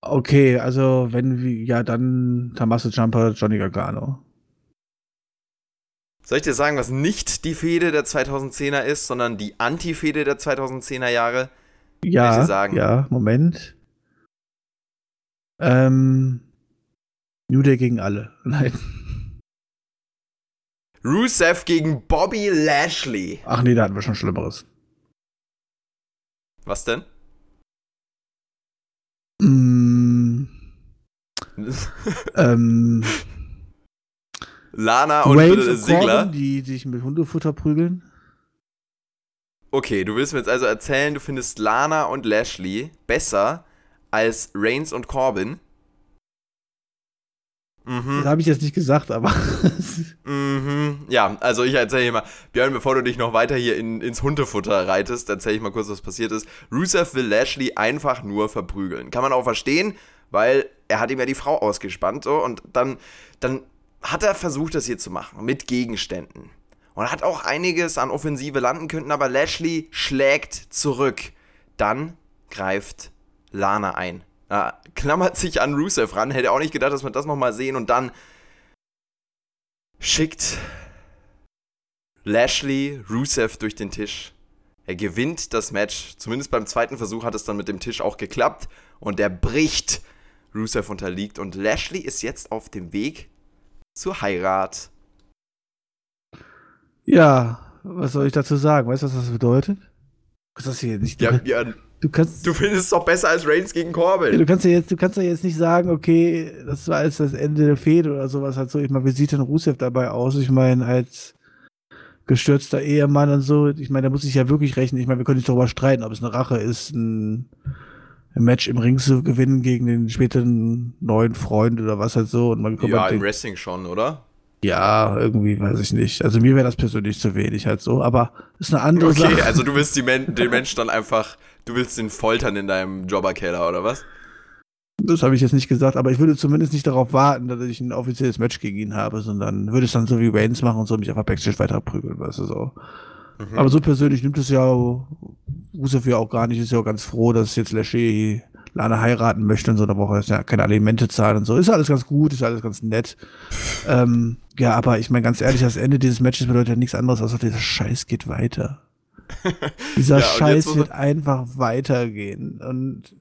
Okay, also wenn wir, ja, dann Tommaso Jumper, Johnny Gargano.
Soll ich dir sagen, was nicht die Fehde der 2010er ist, sondern die Anti-Fehde der 2010er Jahre?
Ja, sagen? ja, Moment. Ähm, New Day gegen alle. *laughs* Nein.
Rusev gegen Bobby Lashley.
Ach nee, da hatten wir schon Schlimmeres.
Was denn?
Mm. *laughs* ähm.
Lana und Wayne Sigler.
die sich mit Hundefutter prügeln.
Okay, du willst mir jetzt also erzählen, du findest Lana und Lashley besser als Reigns und Corbin?
Mhm. Das habe ich jetzt nicht gesagt, aber. *laughs*
mhm. Ja, also ich erzähle hier mal, Björn, bevor du dich noch weiter hier in, ins Hundefutter reitest, erzähle ich mal kurz, was passiert ist. Rusev will Lashley einfach nur verprügeln. Kann man auch verstehen, weil er hat ihm ja die Frau ausgespannt so und dann, dann hat er versucht, das hier zu machen mit Gegenständen. Und hat auch einiges an Offensive landen können, aber Lashley schlägt zurück. Dann greift Lana ein. Ja, klammert sich an Rusev ran. Hätte auch nicht gedacht, dass wir das nochmal sehen. Und dann schickt Lashley Rusev durch den Tisch. Er gewinnt das Match. Zumindest beim zweiten Versuch hat es dann mit dem Tisch auch geklappt. Und er bricht. Rusev unterliegt. Und Lashley ist jetzt auf dem Weg zur Heirat.
Ja, was soll ich dazu sagen? Weißt du, was das bedeutet? Ist das hier nicht?
Ja, ja,
du kannst.
Du findest es doch besser als Reigns gegen Corbin.
Ja, du kannst ja jetzt, du kannst ja jetzt nicht sagen, okay, das war jetzt das Ende der Fehde oder sowas halt so. Ich meine, wie sieht denn Rusev dabei aus? Ich meine, als gestürzter Ehemann und so. Ich meine, da muss ich ja wirklich rechnen. Ich meine, wir können nicht darüber streiten, ob es eine Rache ist, ein, ein Match im Ring zu gewinnen gegen den späteren neuen Freund oder was halt so. Und man
kommt ja, im Wrestling schon, oder?
Ja, irgendwie weiß ich nicht. Also mir wäre das persönlich zu wenig halt so, aber ist eine andere okay, Sache. Okay,
also du willst Men den Menschen dann einfach, du willst den foltern in deinem Jobberkeller oder was?
Das habe ich jetzt nicht gesagt, aber ich würde zumindest nicht darauf warten, dass ich ein offizielles Match gegen ihn habe, sondern würde es dann so wie Reigns machen und so mich einfach Backstage weiter prügeln, weißt du so. Mhm. Aber so persönlich nimmt es ja Rusev ja auch gar nicht, ist ja auch ganz froh, dass jetzt Lashley Lana heiraten möchte und so, da braucht er ja keine Alimente zahlen und so. Ist alles ganz gut, ist alles ganz nett. ähm, ja, aber ich meine ganz ehrlich, das Ende dieses Matches bedeutet ja nichts anderes, als dieser Scheiß geht weiter. *laughs* dieser ja, Scheiß wird einfach weitergehen. Und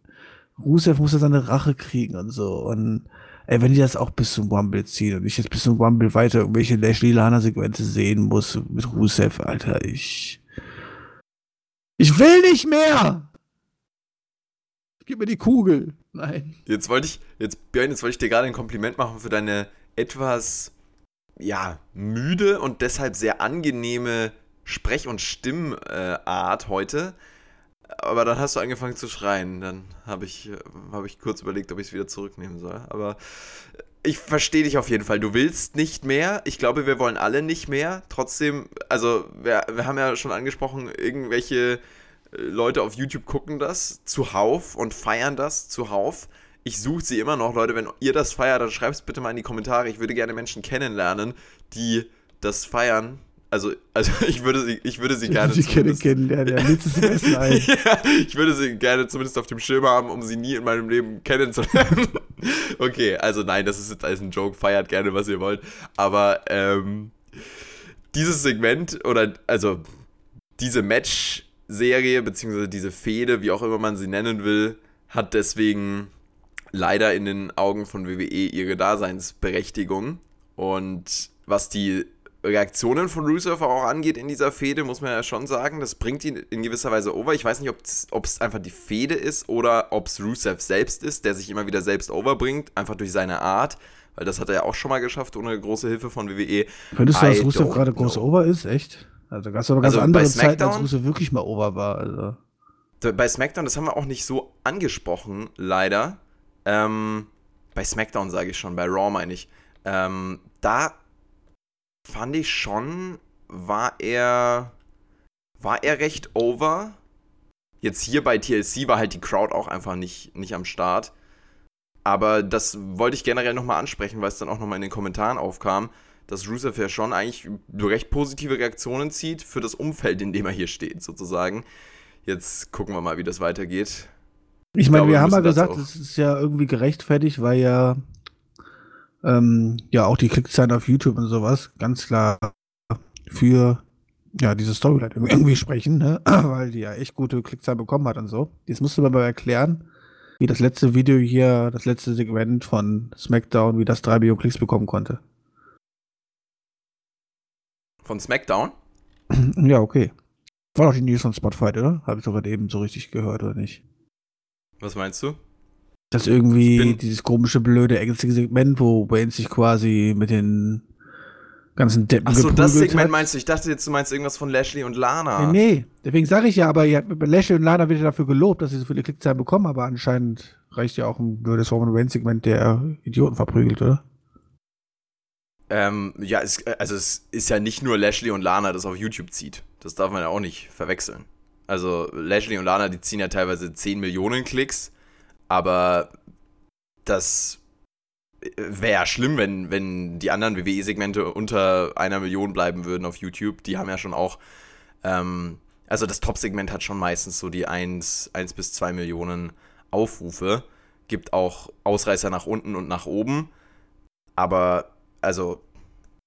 Rusev muss ja seine Rache kriegen und so. Und ey, wenn die das auch bis zum Rumble ziehen und ich jetzt bis zum Rumble weiter irgendwelche Lashley Lana Sequenzen sehen muss mit Rusev, Alter, ich ich will nicht mehr! Gib mir die Kugel. Nein.
Jetzt wollte ich, jetzt, Björn, jetzt wollte ich dir gerade ein Kompliment machen für deine etwas, ja, müde und deshalb sehr angenehme Sprech- und Stimmart heute. Aber dann hast du angefangen zu schreien. Dann habe ich, hab ich kurz überlegt, ob ich es wieder zurücknehmen soll. Aber ich verstehe dich auf jeden Fall. Du willst nicht mehr. Ich glaube, wir wollen alle nicht mehr. Trotzdem, also wir, wir haben ja schon angesprochen, irgendwelche Leute auf YouTube gucken das zuhauf und feiern das zuhauf. Ich suche sie immer noch, Leute. Wenn ihr das feiert, dann schreibt es bitte mal in die Kommentare. Ich würde gerne Menschen kennenlernen, die das feiern. Also, also *laughs* ich würde sie, ich würde sie gerne
ich gerne kennenlernen. Ja, sie *laughs* ein.
ja, ich würde sie gerne zumindest auf dem Schirm haben, um sie nie in meinem Leben kennenzulernen. *laughs* okay, also nein, das ist jetzt alles ein Joke. Feiert gerne, was ihr wollt. Aber ähm, dieses Segment oder also diese Match Serie, beziehungsweise diese Fehde, wie auch immer man sie nennen will, hat deswegen leider in den Augen von WWE ihre Daseinsberechtigung. Und was die Reaktionen von Rusev auch angeht in dieser Fehde, muss man ja schon sagen, das bringt ihn in gewisser Weise over. Ich weiß nicht, ob es einfach die Fehde ist oder ob es Rusev selbst ist, der sich immer wieder selbst overbringt, einfach durch seine Art. Weil das hat er ja auch schon mal geschafft, ohne große Hilfe von WWE.
Könntest du, dass Rusev gerade groß over ist? Echt? Also gab es aber ganz also andere Zeiten, als Russo wirklich mal over war. Also.
Bei SmackDown, das haben wir auch nicht so angesprochen, leider. Ähm, bei SmackDown sage ich schon, bei Raw meine ich. Ähm, da fand ich schon, war er, war er recht over. Jetzt hier bei TLC war halt die Crowd auch einfach nicht, nicht am Start. Aber das wollte ich generell nochmal ansprechen, weil es dann auch nochmal in den Kommentaren aufkam dass Rusev ja schon eigentlich recht positive Reaktionen zieht für das Umfeld, in dem er hier steht, sozusagen. Jetzt gucken wir mal, wie das weitergeht.
Ich, ich meine, wir, wir haben ja gesagt, es ist ja irgendwie gerechtfertigt, weil ja ähm, ja auch die Klickzahlen auf YouTube und sowas ganz klar für ja diese Storyline irgendwie sprechen, ne? *clears throat* weil die ja echt gute Klickzahlen bekommen hat und so. Jetzt musst du mir mal erklären, wie das letzte Video hier, das letzte Segment von SmackDown, wie das drei Millionen Klicks bekommen konnte.
Von SmackDown? *clears throat*
Ja, okay. War doch die News von Spotify, oder? Habe ich doch gerade eben so richtig gehört, oder nicht?
Was meinst du?
Das irgendwie dieses komische, blöde Segment, wo Wayne sich quasi mit den ganzen Deppen
Achso, das Segment hat. meinst du? Ich dachte jetzt, du meinst irgendwas von Lashley und Lana.
Nee, nee. deswegen sage ich ja, aber ja, Lashley und Lana wird ja dafür gelobt, dass sie so viele Klickzahlen bekommen, aber anscheinend reicht ja auch ein blödes Roman Reigns Segment, der Idioten verprügelt, oder?
Ähm, ja, es, also es ist ja nicht nur Lashley und Lana, das auf YouTube zieht. Das darf man ja auch nicht verwechseln. Also Lashley und Lana, die ziehen ja teilweise 10 Millionen Klicks, aber das wäre schlimm, wenn, wenn die anderen WWE-Segmente unter einer Million bleiben würden auf YouTube. Die haben ja schon auch, ähm, also das Top-Segment hat schon meistens so die 1, 1 bis 2 Millionen Aufrufe. Gibt auch Ausreißer nach unten und nach oben. Aber, also,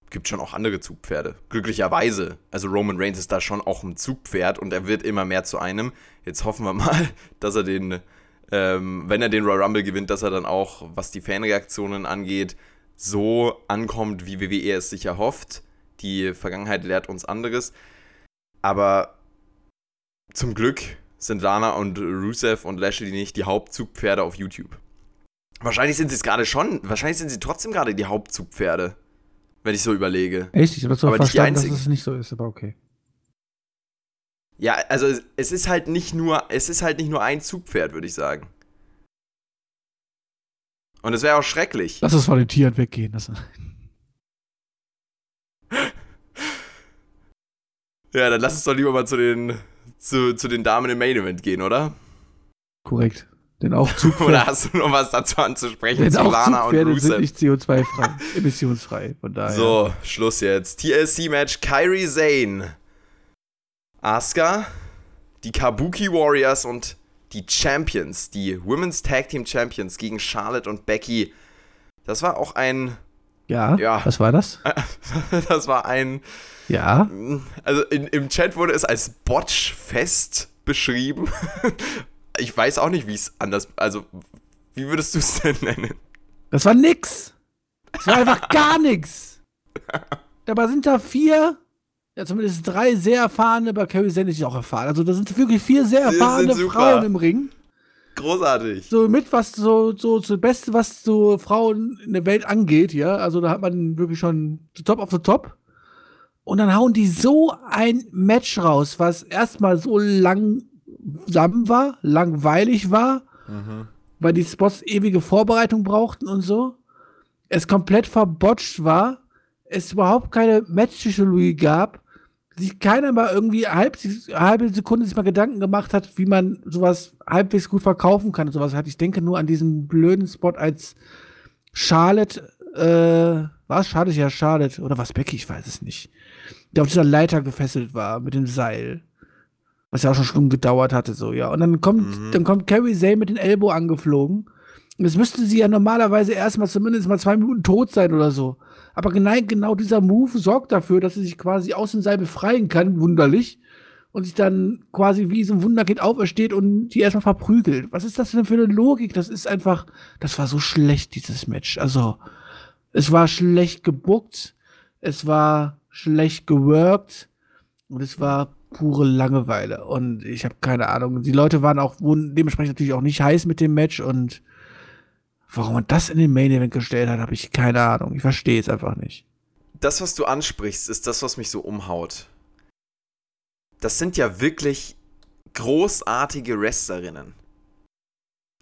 gibt schon auch andere Zugpferde. Glücklicherweise. Also Roman Reigns ist da schon auch ein Zugpferd und er wird immer mehr zu einem. Jetzt hoffen wir mal, *laughs* dass er den, ähm, wenn er den Royal Rumble gewinnt, dass er dann auch, was die Fanreaktionen angeht, so ankommt, wie WWE es sich erhofft. Die Vergangenheit lehrt uns anderes. Aber zum Glück sind Lana und Rusev und Lashley nicht die Hauptzugpferde auf YouTube. Wahrscheinlich sind sie es gerade schon. Wahrscheinlich sind sie trotzdem gerade die Hauptzugpferde wenn ich so überlege.
Echt? Ich habe so aber verstanden, dass es nicht so ist, aber okay.
Ja, also es ist halt nicht nur, es ist halt nicht nur ein Zugpferd, würde ich sagen. Und es wäre auch schrecklich.
Lass uns von den Tieren weggehen. Das *laughs*
ja, dann lass uns doch lieber mal zu den, zu, zu den Damen im Main Event gehen, oder?
Korrekt. Denn auch *laughs* Zugpferde.
Oder hast du noch was dazu anzusprechen?
Denn auch Lana Zugpferde und sind nicht CO2-frei, *laughs* emissionsfrei. Von daher.
So, Schluss jetzt. TLC-Match: Kyrie Zane, Asuka, die Kabuki Warriors und die Champions, die Women's Tag Team Champions gegen Charlotte und Becky. Das war auch ein.
Ja, ja. was war das? *laughs*
das war ein.
Ja.
Also in, im Chat wurde es als Botch-Fest beschrieben. *laughs* Ich weiß auch nicht, wie es anders. Also, wie würdest du es denn nennen?
Das war nix. Das war einfach gar nix. Dabei sind da vier, ja zumindest drei sehr erfahrene, bei Carrie Sand ist auch erfahren. Also da sind wirklich vier sehr erfahrene Frauen im Ring.
Großartig.
So mit was so so das Beste, was so Frauen in der Welt angeht, ja. Also da hat man wirklich schon top of the top. Und dann hauen die so ein Match raus, was erstmal so lang langsam war, langweilig war, mhm. weil die Spots ewige Vorbereitung brauchten und so. Es komplett verbotscht war, es überhaupt keine Match-Psychologie gab, sich keiner mal irgendwie halb, halbe Sekunde sich mal Gedanken gemacht hat, wie man sowas halbwegs gut verkaufen kann und sowas hat. Ich denke nur an diesen blöden Spot als Charlotte, äh, was? Charlotte, ja, Charlotte. Oder was Becky, ich weiß es nicht. Der auf dieser Leiter gefesselt war mit dem Seil. Was ja auch schon gedauert hatte, so, ja. Und dann kommt, mhm. dann kommt Carrie Zay mit den Elbow angeflogen. Jetzt müsste sie ja normalerweise erstmal zumindest mal zwei Minuten tot sein oder so. Aber genau, genau dieser Move sorgt dafür, dass sie sich quasi aus dem Seil befreien kann, wunderlich. Und sich dann quasi wie so ein Wunderkind aufersteht und die erstmal verprügelt. Was ist das denn für eine Logik? Das ist einfach, das war so schlecht, dieses Match. Also, es war schlecht gebuckt, es war schlecht geworkt und es war pure Langeweile. Und ich habe keine Ahnung. Die Leute waren auch dementsprechend natürlich auch nicht heiß mit dem Match und warum man das in den Main Event gestellt hat, habe ich keine Ahnung. Ich verstehe es einfach nicht.
Das, was du ansprichst, ist das, was mich so umhaut. Das sind ja wirklich großartige Wrestlerinnen.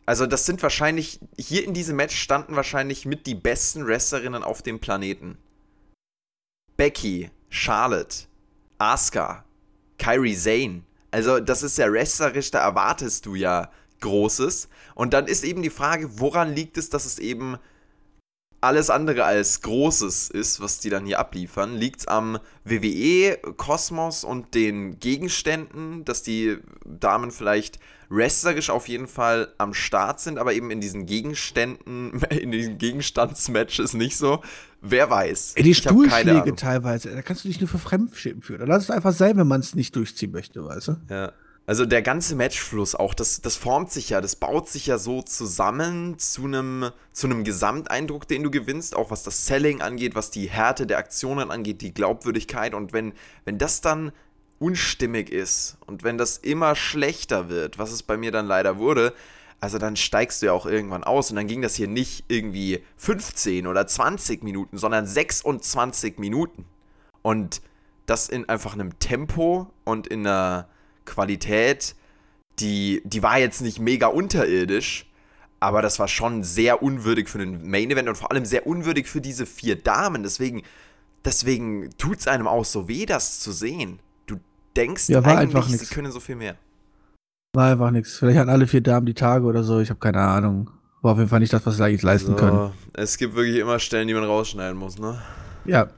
Also, das sind wahrscheinlich, hier in diesem Match standen wahrscheinlich mit die besten Wrestlerinnen auf dem Planeten. Becky, Charlotte, Asuka, Kyrie Zane. Also, das ist ja wrestlerisch, da erwartest du ja Großes. Und dann ist eben die Frage, woran liegt es, dass es eben alles andere als Großes ist, was die dann hier abliefern, liegt es am WWE-Kosmos und den Gegenständen, dass die Damen vielleicht wrestlerisch auf jeden Fall am Start sind, aber eben in diesen Gegenständen, *laughs* in diesen Gegenstandsmatches nicht so. Wer weiß.
Die Stuhlschläge teilweise, da kannst du dich nur für Fremdschämen führen. Da lass es einfach sein, wenn man es nicht durchziehen möchte, weißt du?
Ja. Also der ganze Matchfluss auch, das, das formt sich ja, das baut sich ja so zusammen zu einem zu Gesamteindruck, den du gewinnst, auch was das Selling angeht, was die Härte der Aktionen angeht, die Glaubwürdigkeit. Und wenn, wenn das dann unstimmig ist und wenn das immer schlechter wird, was es bei mir dann leider wurde, also dann steigst du ja auch irgendwann aus und dann ging das hier nicht irgendwie 15 oder 20 Minuten, sondern 26 Minuten. Und das in einfach einem Tempo und in einer Qualität, die, die war jetzt nicht mega unterirdisch, aber das war schon sehr unwürdig für den Main Event und vor allem sehr unwürdig für diese vier Damen. Deswegen, deswegen tut es einem auch so weh, das zu sehen. Du denkst
ja, war eigentlich, sie
können so viel mehr.
War einfach nichts. Vielleicht hatten alle vier Damen die Tage oder so, ich habe keine Ahnung. War auf jeden Fall nicht das, was sie eigentlich leisten so, können.
Es gibt wirklich immer Stellen, die man rausschneiden muss, ne?
Ja,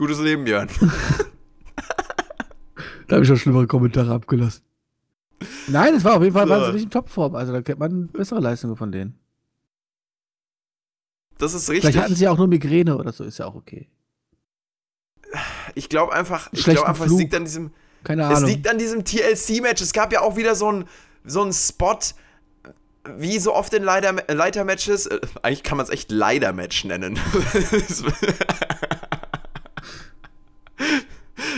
Gutes Leben, Björn. *laughs* *laughs*
da habe ich schon schlimmere Kommentare abgelassen. Nein, es war auf jeden Fall so. wahnsinnig in Topform. Also da kennt man bessere Leistungen von denen.
Das ist richtig.
Vielleicht hatten sie auch nur Migräne oder so, ist ja auch okay.
Ich glaube einfach, ich glaube einfach, es liegt an diesem.
Keine Ahnung.
Es liegt an diesem TLC-Match. Es gab ja auch wieder so einen so Spot, wie so oft in Leiter-Matches. Äh, eigentlich kann man *laughs* es echt Leider-Match nennen.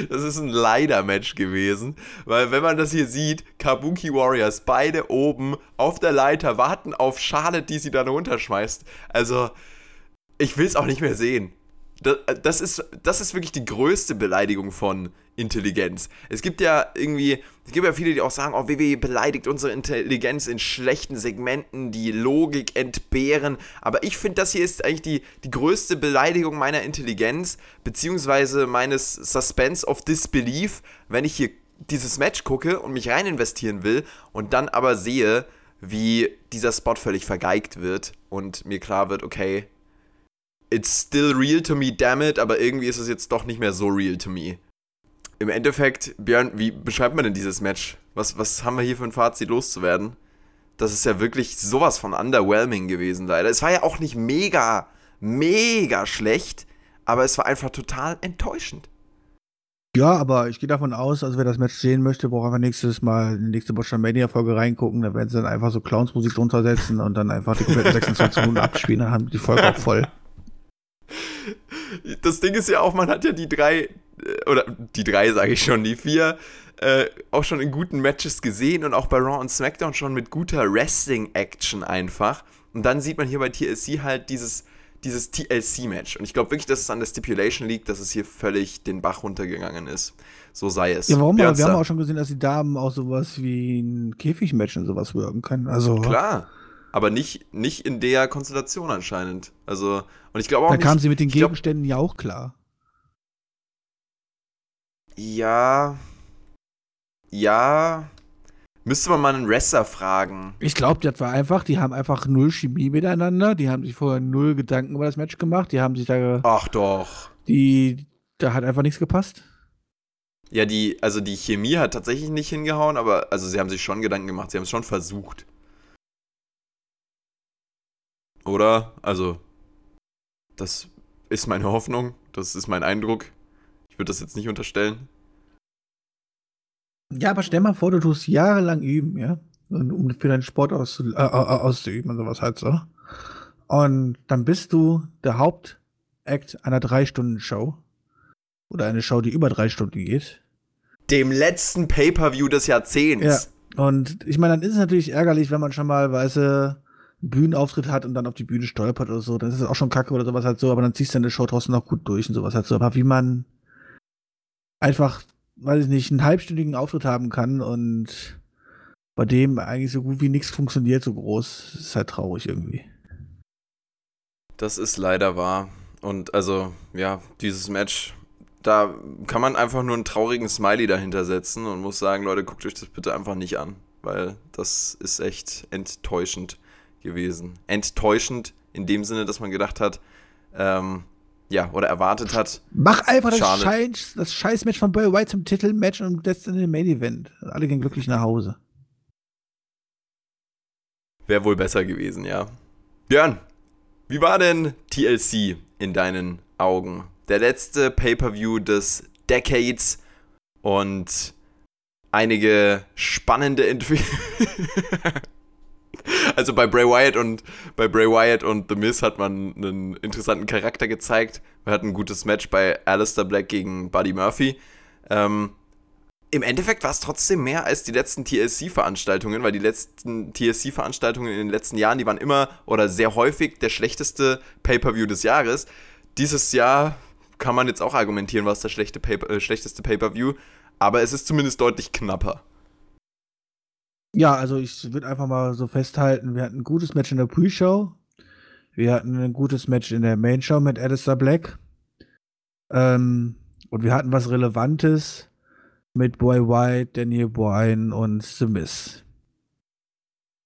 Das ist ein Leider-Match gewesen, weil wenn man das hier sieht, Kabuki Warriors beide oben auf der Leiter warten auf Charlotte, die sie dann runterschmeißt. Also, ich will es auch nicht mehr sehen. Das, das, ist, das ist wirklich die größte Beleidigung von Intelligenz. Es gibt ja irgendwie, es gibt ja viele, die auch sagen, oh, WWE beleidigt unsere Intelligenz in schlechten Segmenten, die Logik entbehren. Aber ich finde, das hier ist eigentlich die, die größte Beleidigung meiner Intelligenz, beziehungsweise meines Suspense of Disbelief, wenn ich hier dieses Match gucke und mich rein investieren will und dann aber sehe, wie dieser Spot völlig vergeigt wird und mir klar wird, okay, it's still real to me, damn it, aber irgendwie ist es jetzt doch nicht mehr so real to me im Endeffekt, Björn, wie beschreibt man denn dieses Match? Was, was haben wir hier für ein Fazit loszuwerden? Das ist ja wirklich sowas von underwhelming gewesen, leider. Es war ja auch nicht mega, mega schlecht, aber es war einfach total enttäuschend.
Ja, aber ich gehe davon aus, also wer das Match sehen möchte, braucht einfach nächstes Mal in die nächste Botchamania-Folge reingucken. Da werden sie dann einfach so Clowns-Musik drunter setzen und dann einfach die kompletten *laughs* 26 Minuten abspielen. Dann haben die Folge auch voll.
Das Ding ist ja auch, man hat ja die drei, äh, oder die drei sage ich schon, die vier, äh, auch schon in guten Matches gesehen und auch bei Raw und SmackDown schon mit guter Wrestling-Action einfach. Und dann sieht man hier bei TLC halt dieses, dieses TLC-Match. Und ich glaube wirklich, dass es an der Stipulation liegt, dass es hier völlig den Bach runtergegangen ist. So sei es.
Ja, warum? Aber wir haben auch schon gesehen, dass die Damen auch sowas wie ein Käfigmatch und sowas wirken können. Also,
Klar aber nicht, nicht in der Konstellation anscheinend. Also, und ich glaube auch.
Da
nicht,
kam sie mit den Gegenständen glaub, ja auch klar.
Ja. Ja. Müsste man mal einen Wrestler fragen.
Ich glaube, das war einfach, die haben einfach null Chemie miteinander. Die haben sich vorher null Gedanken über das Match gemacht. Die haben sich da.
Ach doch.
Die. Da hat einfach nichts gepasst.
Ja, die, also die Chemie hat tatsächlich nicht hingehauen, aber also sie haben sich schon Gedanken gemacht, sie haben es schon versucht. Oder? Also, das ist meine Hoffnung, das ist mein Eindruck. Ich würde das jetzt nicht unterstellen.
Ja, aber stell mal vor, du tust jahrelang üben, ja, um für deinen Sport auszu äh, auszuüben und sowas halt so. Und dann bist du der Hauptakt einer Drei-Stunden-Show. Oder eine Show, die über drei Stunden geht.
Dem letzten Pay-Per-View des Jahrzehnts.
Ja. Und ich meine, dann ist es natürlich ärgerlich, wenn man schon mal, weißt du, Bühnenauftritt hat und dann auf die Bühne stolpert oder so, dann ist das auch schon kacke oder sowas halt so, aber dann ziehst du deine Show trotzdem noch gut durch und sowas halt so. Aber wie man einfach, weiß ich nicht, einen halbstündigen Auftritt haben kann und bei dem eigentlich so gut wie nichts funktioniert, so groß, ist halt traurig irgendwie.
Das ist leider wahr. Und also, ja, dieses Match, da kann man einfach nur einen traurigen Smiley dahinter setzen und muss sagen, Leute, guckt euch das bitte einfach nicht an. weil das ist echt enttäuschend gewesen. Enttäuschend in dem Sinne, dass man gedacht hat, ähm, ja, oder erwartet hat.
Mach einfach das, Scheiß, das Scheißmatch von Bray White zum Titelmatch und das in den Main Event. Alle gehen glücklich nach Hause.
Wäre wohl besser gewesen, ja. Björn, wie war denn TLC in deinen Augen? Der letzte Pay-per-View des Decades und einige spannende Entwicklungen. *laughs* *laughs* also bei Bray Wyatt und bei Bray Wyatt und The Miz hat man einen interessanten Charakter gezeigt. Wir hatten ein gutes Match bei Alistair Black gegen Buddy Murphy. Ähm, Im Endeffekt war es trotzdem mehr als die letzten TLC-Veranstaltungen, weil die letzten TLC-Veranstaltungen in den letzten Jahren, die waren immer oder sehr häufig der schlechteste Pay-per-View des Jahres. Dieses Jahr kann man jetzt auch argumentieren, was das schlechte Pay äh, schlechteste Pay-per-View, aber es ist zumindest deutlich knapper.
Ja, also ich würde einfach mal so festhalten, wir hatten ein gutes Match in der Pre-Show. Wir hatten ein gutes Match in der Main-Show mit Alistair Black. Ähm, und wir hatten was Relevantes mit Boy White, Daniel Bryan und The Miz.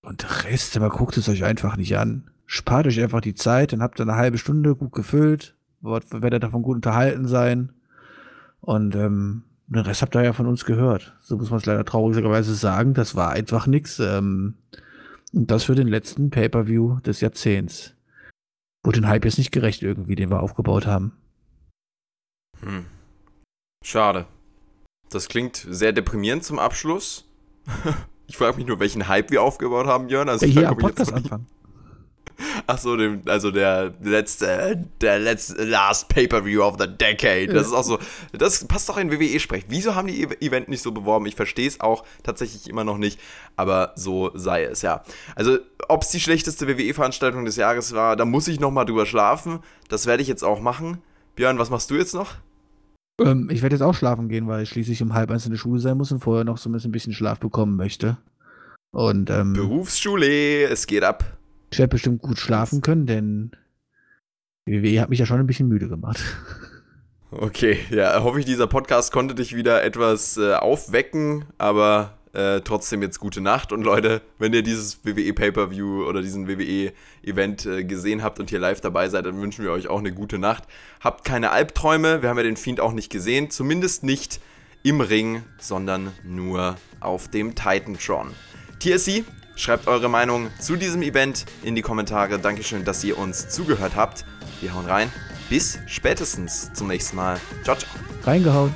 Und der Rest, aber guckt es euch einfach nicht an. Spart euch einfach die Zeit, dann habt ihr eine halbe Stunde gut gefüllt, werdet davon gut unterhalten sein. Und ähm, den Rest habt ihr ja von uns gehört. So muss man es leider traurigerweise sagen. Das war einfach nichts. Ähm, und das für den letzten Pay-Per-View des Jahrzehnts. Wurde den Hype jetzt nicht gerecht irgendwie, den wir aufgebaut haben.
Hm. Schade. Das klingt sehr deprimierend zum Abschluss. *laughs* ich frage mich nur, welchen Hype wir aufgebaut haben, Jörn.
Also, ja, hier am Podcast anfangen. *laughs*
Ach so, dem, also der letzte, der letzte Last Pay-per-View of the Decade. Das ist auch so, das passt doch in WWE-Sprech. Wieso haben die Event nicht so beworben? Ich verstehe es auch tatsächlich immer noch nicht, aber so sei es, ja. Also, ob es die schlechteste WWE-Veranstaltung des Jahres war, da muss ich nochmal drüber schlafen. Das werde ich jetzt auch machen. Björn, was machst du jetzt noch?
Ähm, ich werde jetzt auch schlafen gehen, weil ich schließlich um halb eins in der Schule sein muss und vorher noch so ein bisschen Schlaf bekommen möchte. Und, ähm,
Berufsschule, es geht ab.
Ich werde bestimmt gut schlafen können, denn WWE hat mich ja schon ein bisschen müde gemacht. *laughs*
Okay, ja, hoffe ich, dieser Podcast konnte dich wieder etwas äh, aufwecken, aber äh, trotzdem jetzt gute Nacht. Und Leute, wenn ihr dieses WWE Pay-Per-View oder diesen WWE-Event äh, gesehen habt und hier live dabei seid, dann wünschen wir euch auch eine gute Nacht. Habt keine Albträume, wir haben ja den Fiend auch nicht gesehen, zumindest nicht im Ring, sondern nur auf dem Titantron. TSC, Schreibt eure Meinung zu diesem Event in die Kommentare. Dankeschön, dass ihr uns zugehört habt. Wir hauen rein. Bis spätestens zum nächsten Mal. Ciao, ciao.
Reingehauen.